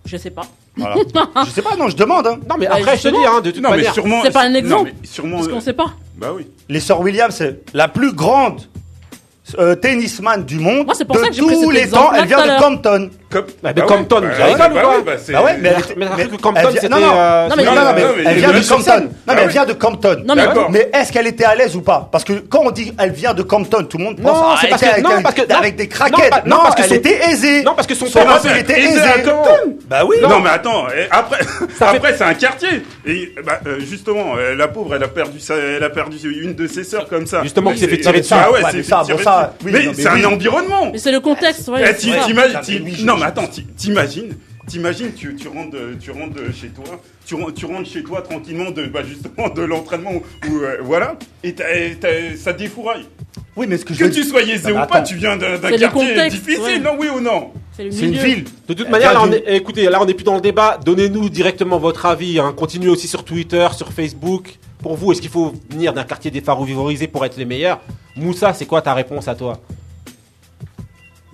Speaker 3: Je sais pas.
Speaker 5: Voilà. [LAUGHS] Je sais pas, non, je demande. hein.
Speaker 1: Non, mais
Speaker 3: Bah,
Speaker 1: après, je te dis, hein, de toute
Speaker 2: Non, mais sûrement.
Speaker 3: C'est pas un
Speaker 2: non,
Speaker 3: exemple.
Speaker 2: mais sûrement.
Speaker 3: Parce qu'on sait pas.
Speaker 2: Bah oui.
Speaker 5: Les sœurs Williams, c'est la plus grande euh, tennisman du monde.
Speaker 3: Moi, c'est pour
Speaker 5: de tous les temps, elle vient de. Compton.
Speaker 2: Comme,
Speaker 1: Bah, Compton,
Speaker 2: bah, bah,
Speaker 1: rigolé ou
Speaker 2: oui,
Speaker 1: quoi
Speaker 2: c'est-
Speaker 5: ouais, mais elle,
Speaker 1: Mais-
Speaker 5: était-
Speaker 1: mais
Speaker 5: mais-
Speaker 1: que Compton,
Speaker 5: elle vient-
Speaker 1: c'était,
Speaker 5: non, non,
Speaker 1: euh,
Speaker 3: Non, mais-
Speaker 5: non, non, non, mais
Speaker 2: Non, mais
Speaker 5: elle vient de Compton. Non,
Speaker 2: Ah
Speaker 5: mais elle
Speaker 2: ouais.
Speaker 5: vient de Compton.
Speaker 3: Non, mais-.
Speaker 5: Mais est-ce qu'elle était à l'aise ou pas? Parce que quand on dit elle vient de Compton, tout le monde pense
Speaker 1: Non,
Speaker 5: ah,
Speaker 1: parce
Speaker 5: était
Speaker 1: que-
Speaker 5: avec,
Speaker 1: non, parce que- non.
Speaker 5: avec des craquettes. Non,
Speaker 1: parce que
Speaker 5: elle
Speaker 1: son-
Speaker 5: était aisée.
Speaker 1: Non, parce que son père,
Speaker 5: était
Speaker 2: aisé
Speaker 5: aisé.
Speaker 2: à Compton.
Speaker 5: Bah oui.
Speaker 2: Non, mais attends, après, [LAUGHS] après c'est un quartier. Et euh, justement, euh, la pauvre, elle a perdu elle a perdu une de ses sœurs comme ça.
Speaker 1: Justement, qui s'est fait
Speaker 2: c'est-
Speaker 1: tirer dessus.
Speaker 2: Ah ouais,
Speaker 5: Ouais,
Speaker 2: c'est
Speaker 5: ça,
Speaker 2: mais c'est un environnement.
Speaker 3: Mais c'est le contexte. ouais,
Speaker 2: t'imagines-
Speaker 5: Ah, mais
Speaker 2: attends, ti- t'imagines, t'imagines, tu, tu rentres, tu rentres chez toi, tu, ren- tu rentres chez toi tranquillement de, bah, justement, de l'entraînement ou euh, voilà, et ça défouraille.
Speaker 5: Oui, mais ce que je
Speaker 2: Que tu sois aisé ou pas, tu viens d'un quartier difficile,
Speaker 3: ouais.
Speaker 2: non, oui ou non?
Speaker 3: C'est
Speaker 5: une ville.
Speaker 1: De toute manière,
Speaker 5: vient
Speaker 1: là, on
Speaker 5: du-
Speaker 1: est, écoutez, là, on n'est plus dans le débat. Donnez-nous directement votre avis. Hein. Continuez aussi sur Twitter, sur Facebook. Pour vous, est-ce qu'il faut venir d'un quartier défavorisé pour être les meilleurs? Moussa, c'est quoi ta réponse à toi?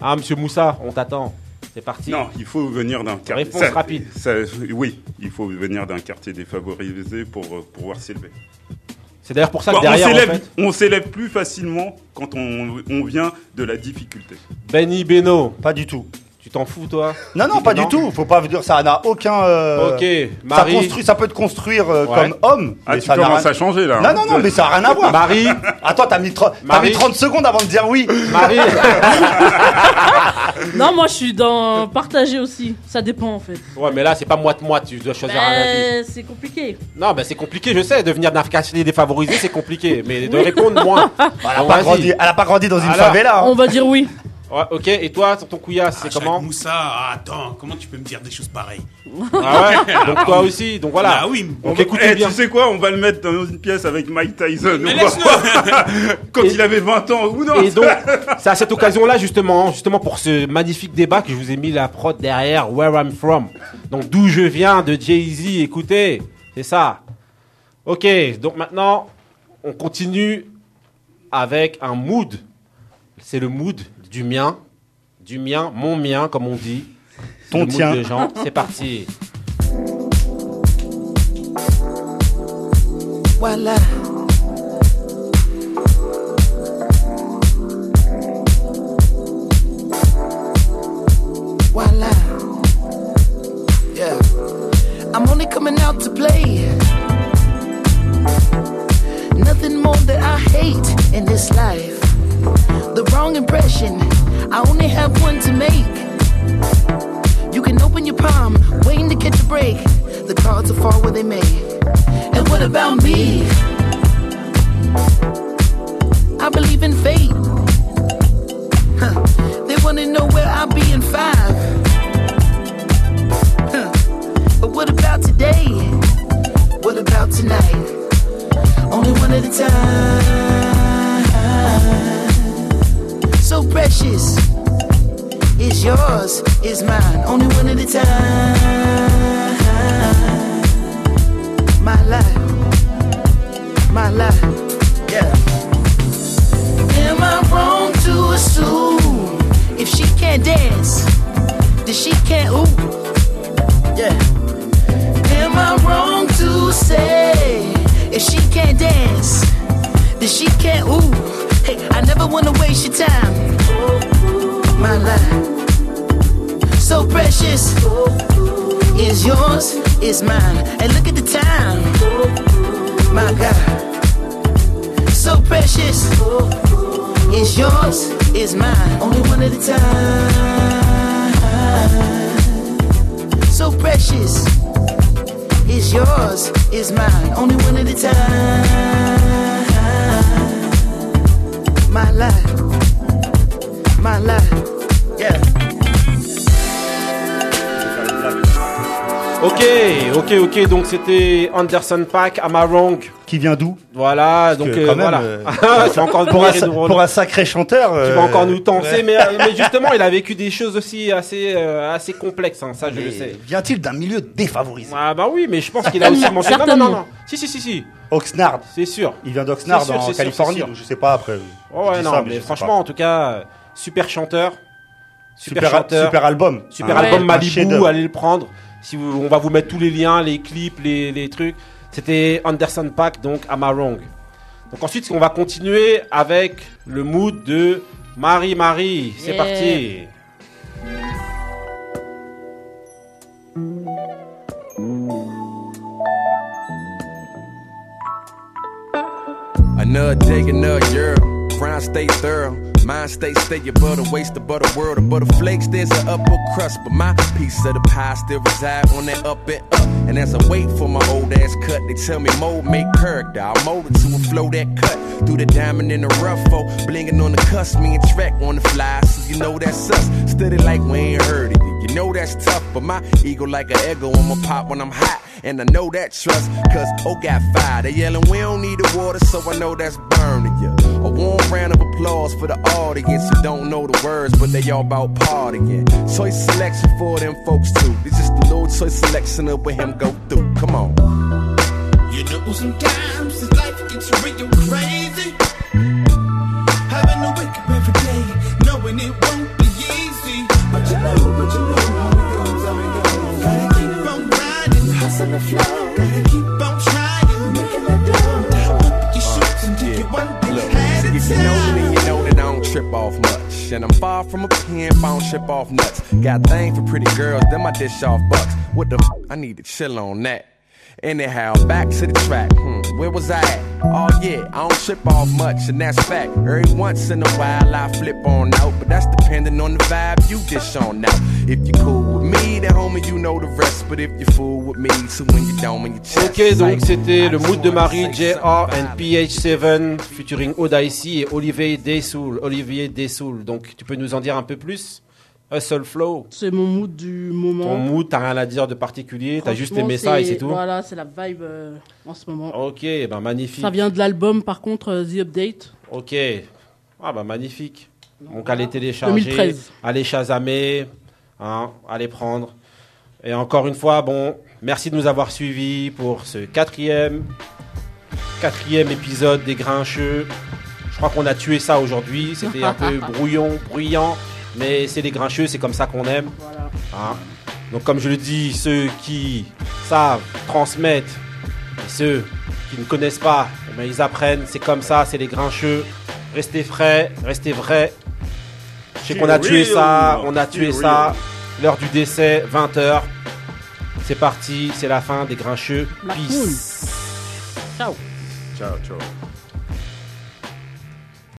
Speaker 1: Ah, monsieur Moussa, on t'attend. C'est parti.
Speaker 2: Non, il faut venir d'un quartier.
Speaker 1: Réponse rapide.
Speaker 2: ça- oui, il faut venir d'un quartier défavorisé pour euh, pouvoir s'élever.
Speaker 1: C'est d'ailleurs pour ça que derrière,
Speaker 2: on
Speaker 1: en
Speaker 2: s'élève,
Speaker 1: fait,
Speaker 2: on s'élève plus facilement quand on, on vient de la difficulté.
Speaker 1: Benny Beno,
Speaker 5: Pas du tout.
Speaker 1: Tu t'en fous, toi [LAUGHS]
Speaker 5: Non, non, pas du tout. Faut pas dire ça n'a aucun. euh,
Speaker 1: Ok,
Speaker 5: Ça,
Speaker 1: Marie.
Speaker 5: construit, ça peut te construire euh,
Speaker 1: Ouais.
Speaker 5: comme homme.
Speaker 2: Ah,
Speaker 5: mais
Speaker 2: tu
Speaker 5: ça n'a
Speaker 2: commences
Speaker 5: rien-
Speaker 2: à changer là.
Speaker 5: Non,
Speaker 2: hein.
Speaker 5: non, non, mais ça n'a rien à voir.
Speaker 1: Marie,
Speaker 5: Attends, t'as mis, 30 t'as
Speaker 1: Marie.
Speaker 5: mis 30 secondes avant de dire oui. [LAUGHS]
Speaker 1: Marie. [LAUGHS]
Speaker 3: Non, moi je suis dans partager aussi. Ça dépend en fait.
Speaker 1: ouais, mais là, c'est pas moite-moite. Tu dois choisir un avis.
Speaker 3: Ben, c'est compliqué.
Speaker 1: Non, bah c'est compliqué, je sais. Devenir d'un quartier défavorisé, c'est compliqué. Mais de répondre moins.
Speaker 5: Elle a, pas grandi, elle a pas grandi dans une
Speaker 1: Alors,
Speaker 5: favela. hein.
Speaker 3: On va dire oui.
Speaker 1: Ouais, ok, et toi, ton couillasse, c'est
Speaker 4: Ah,
Speaker 1: comment
Speaker 4: Moussa, ah, attends, comment tu peux me dire des choses pareilles
Speaker 1: Ah ouais [LAUGHS] Donc toi aussi, donc voilà.
Speaker 4: Ah oui.
Speaker 2: On
Speaker 1: Donc
Speaker 2: va-
Speaker 1: écoutez
Speaker 2: eh,
Speaker 1: bien.
Speaker 2: Tu sais quoi On va le mettre dans une pièce avec Mike Tyson.
Speaker 4: Mais [LAUGHS]
Speaker 2: Quand
Speaker 1: Et-
Speaker 2: il avait 20 ans ou non
Speaker 1: Et donc, c'est à cette occasion-là, justement, justement pour ce magnifique débat que je vous ai mis la prod derrière, Where I'm From. Donc d'où je viens, de Jay-Z, écoutez, c'est ça. Ok, donc maintenant, on continue avec un mood. C'est le mood du mien, du mien, mon mien, comme on dit.
Speaker 5: Ton tien.
Speaker 1: C'est parti.
Speaker 7: Voila. And what about me? I believe in fate. Huh. They wanna know where I'll be in five. Huh. But what about today?
Speaker 13: What about tonight. Only one at a time. So precious. It's yours, it's mine. Only one at a time. My life. My life. Yeah. Am I wrong to assume if she can't dance, then she can't ooh? Yeah. Am I wrong to say if she can't dance, then she can't ooh? Hey, I never wanna waste your time. My life, so precious, is yours, is mine. And look at the time, my God, so precious, is yours, is mine. Only one at a time, so precious is yours, is mine. Only one at a time. My life, my life,
Speaker 1: Ok, ok, ok. Donc c'était Anderson Pack, Am I Wrong
Speaker 5: Qui vient d'où?
Speaker 1: Voilà, donc euh, voilà.
Speaker 5: euh, [LAUGHS]
Speaker 1: tu vas encore
Speaker 5: pour, un, pour sacré chanteur.
Speaker 1: Tu
Speaker 5: euh,
Speaker 1: vas encore nous tenter,
Speaker 5: ouais.
Speaker 1: mais, euh, mais justement, il a vécu des choses aussi assez, euh, assez complexes, hein, ça je le sais.
Speaker 5: Vient-il d'un milieu défavorisé?
Speaker 1: Ah bah oui, mais je pense qu'il a aussi mentionné. Non, non, non, non. Si, si, si, si.
Speaker 5: Oxnard.
Speaker 1: C'est sûr.
Speaker 5: Il vient d'Oxnard
Speaker 1: C'est
Speaker 5: en
Speaker 1: c'est sûr,
Speaker 5: Californie,
Speaker 1: c'est sûr.
Speaker 5: donc je sais pas après.
Speaker 1: Oh ouais, non,
Speaker 5: ça,
Speaker 1: mais, franchement,
Speaker 5: pas.
Speaker 1: en tout cas, euh, super chanteur. Super,
Speaker 5: Super-
Speaker 1: chanteur.
Speaker 5: super album.
Speaker 1: Super
Speaker 5: Un-
Speaker 1: album Malibu, allez le prendre. Si vous, on va vous mettre tous les liens, les clips, les, les trucs. C'était Anderson Pack, donc Am I Wrong. Donc ensuite, on va continuer avec le mood de Marie Marie. C'est
Speaker 3: Yeah.
Speaker 1: parti.
Speaker 14: Another day, another year. Grind stay thorough. Mind stay stay your butter, waste the butter world. The butter flakes, there's an upper crust. But my piece of the pie still reside on that up and up. And as I wait for my old ass cut, they tell me mold make character. I'll mold it to a flow that cut through the diamond in the rough. Oh, blinging on the cusp, me and track on the fly. So you know that's us. Steady like we ain't heard you. You know that's tough, but my ego like an ego. I'ma pop when I'm hot. And I know that trust, cause oh got fire. They yelling, we don't need the water, so I know that's burning you. Warm round of applause for the audience who don't know the words, but they all about partying. Choice selection for them folks too. It's just a little choice selection of what him go through. Come on.
Speaker 15: You know, sometimes life gets real crazy.
Speaker 14: And I'm far from a I don't trip off nuts. Got thing for pretty girls, then I dish off bucks. What the f? I need to chill on that. Anyhow, back to the track. Hmm, where was I at? Oh yeah, I don't trip off much, and that's fact. Every once in a while I flip on out, but that's depending on the vibe you dish on out. If you cool with me, then homie, you know the rest. But if you fool with me, so when you don't, when you chest.
Speaker 1: Ok, donc c'était le mood de Marie, JR and PH7 featuring Odaisy et Olivier Dessoul. Olivier Dessoul. Donc tu peux nous en dire un peu plus? Hustle Flow.
Speaker 3: C'est mon mood du moment.
Speaker 1: Ton mood, t'as rien à dire de particulier, t'as juste aimé ça et c'est tout?
Speaker 3: Voilà, c'est la vibe euh, en ce moment.
Speaker 1: Ok, ben magnifique.
Speaker 3: Ça vient de l'album, par contre, euh, The Update.
Speaker 1: Ok. Ah bah magnifique. Donc allez télécharger,
Speaker 3: 2013.
Speaker 1: allez chasamer, hein, allez prendre. Et encore une fois, bon, merci de nous avoir suivis pour ce quatrième, quatrième épisode des Grincheux. Je crois qu'on a tué ça aujourd'hui. C'était un peu [LAUGHS] brouillon, bruyant, mais c'est les Grincheux, c'est comme ça qu'on aime. Hein. Donc comme je le dis, ceux qui savent transmettent et ceux qui ne connaissent pas, eh ben, ils apprennent. C'est comme ça, c'est les Grincheux. Restez frais, restez vrais. Je sais qu'on a tué ça, on a tué ça. L'heure du décès, 20h. C'est parti, c'est la fin des Grincheux. Peace.
Speaker 3: Ciao.
Speaker 2: Ciao, ciao.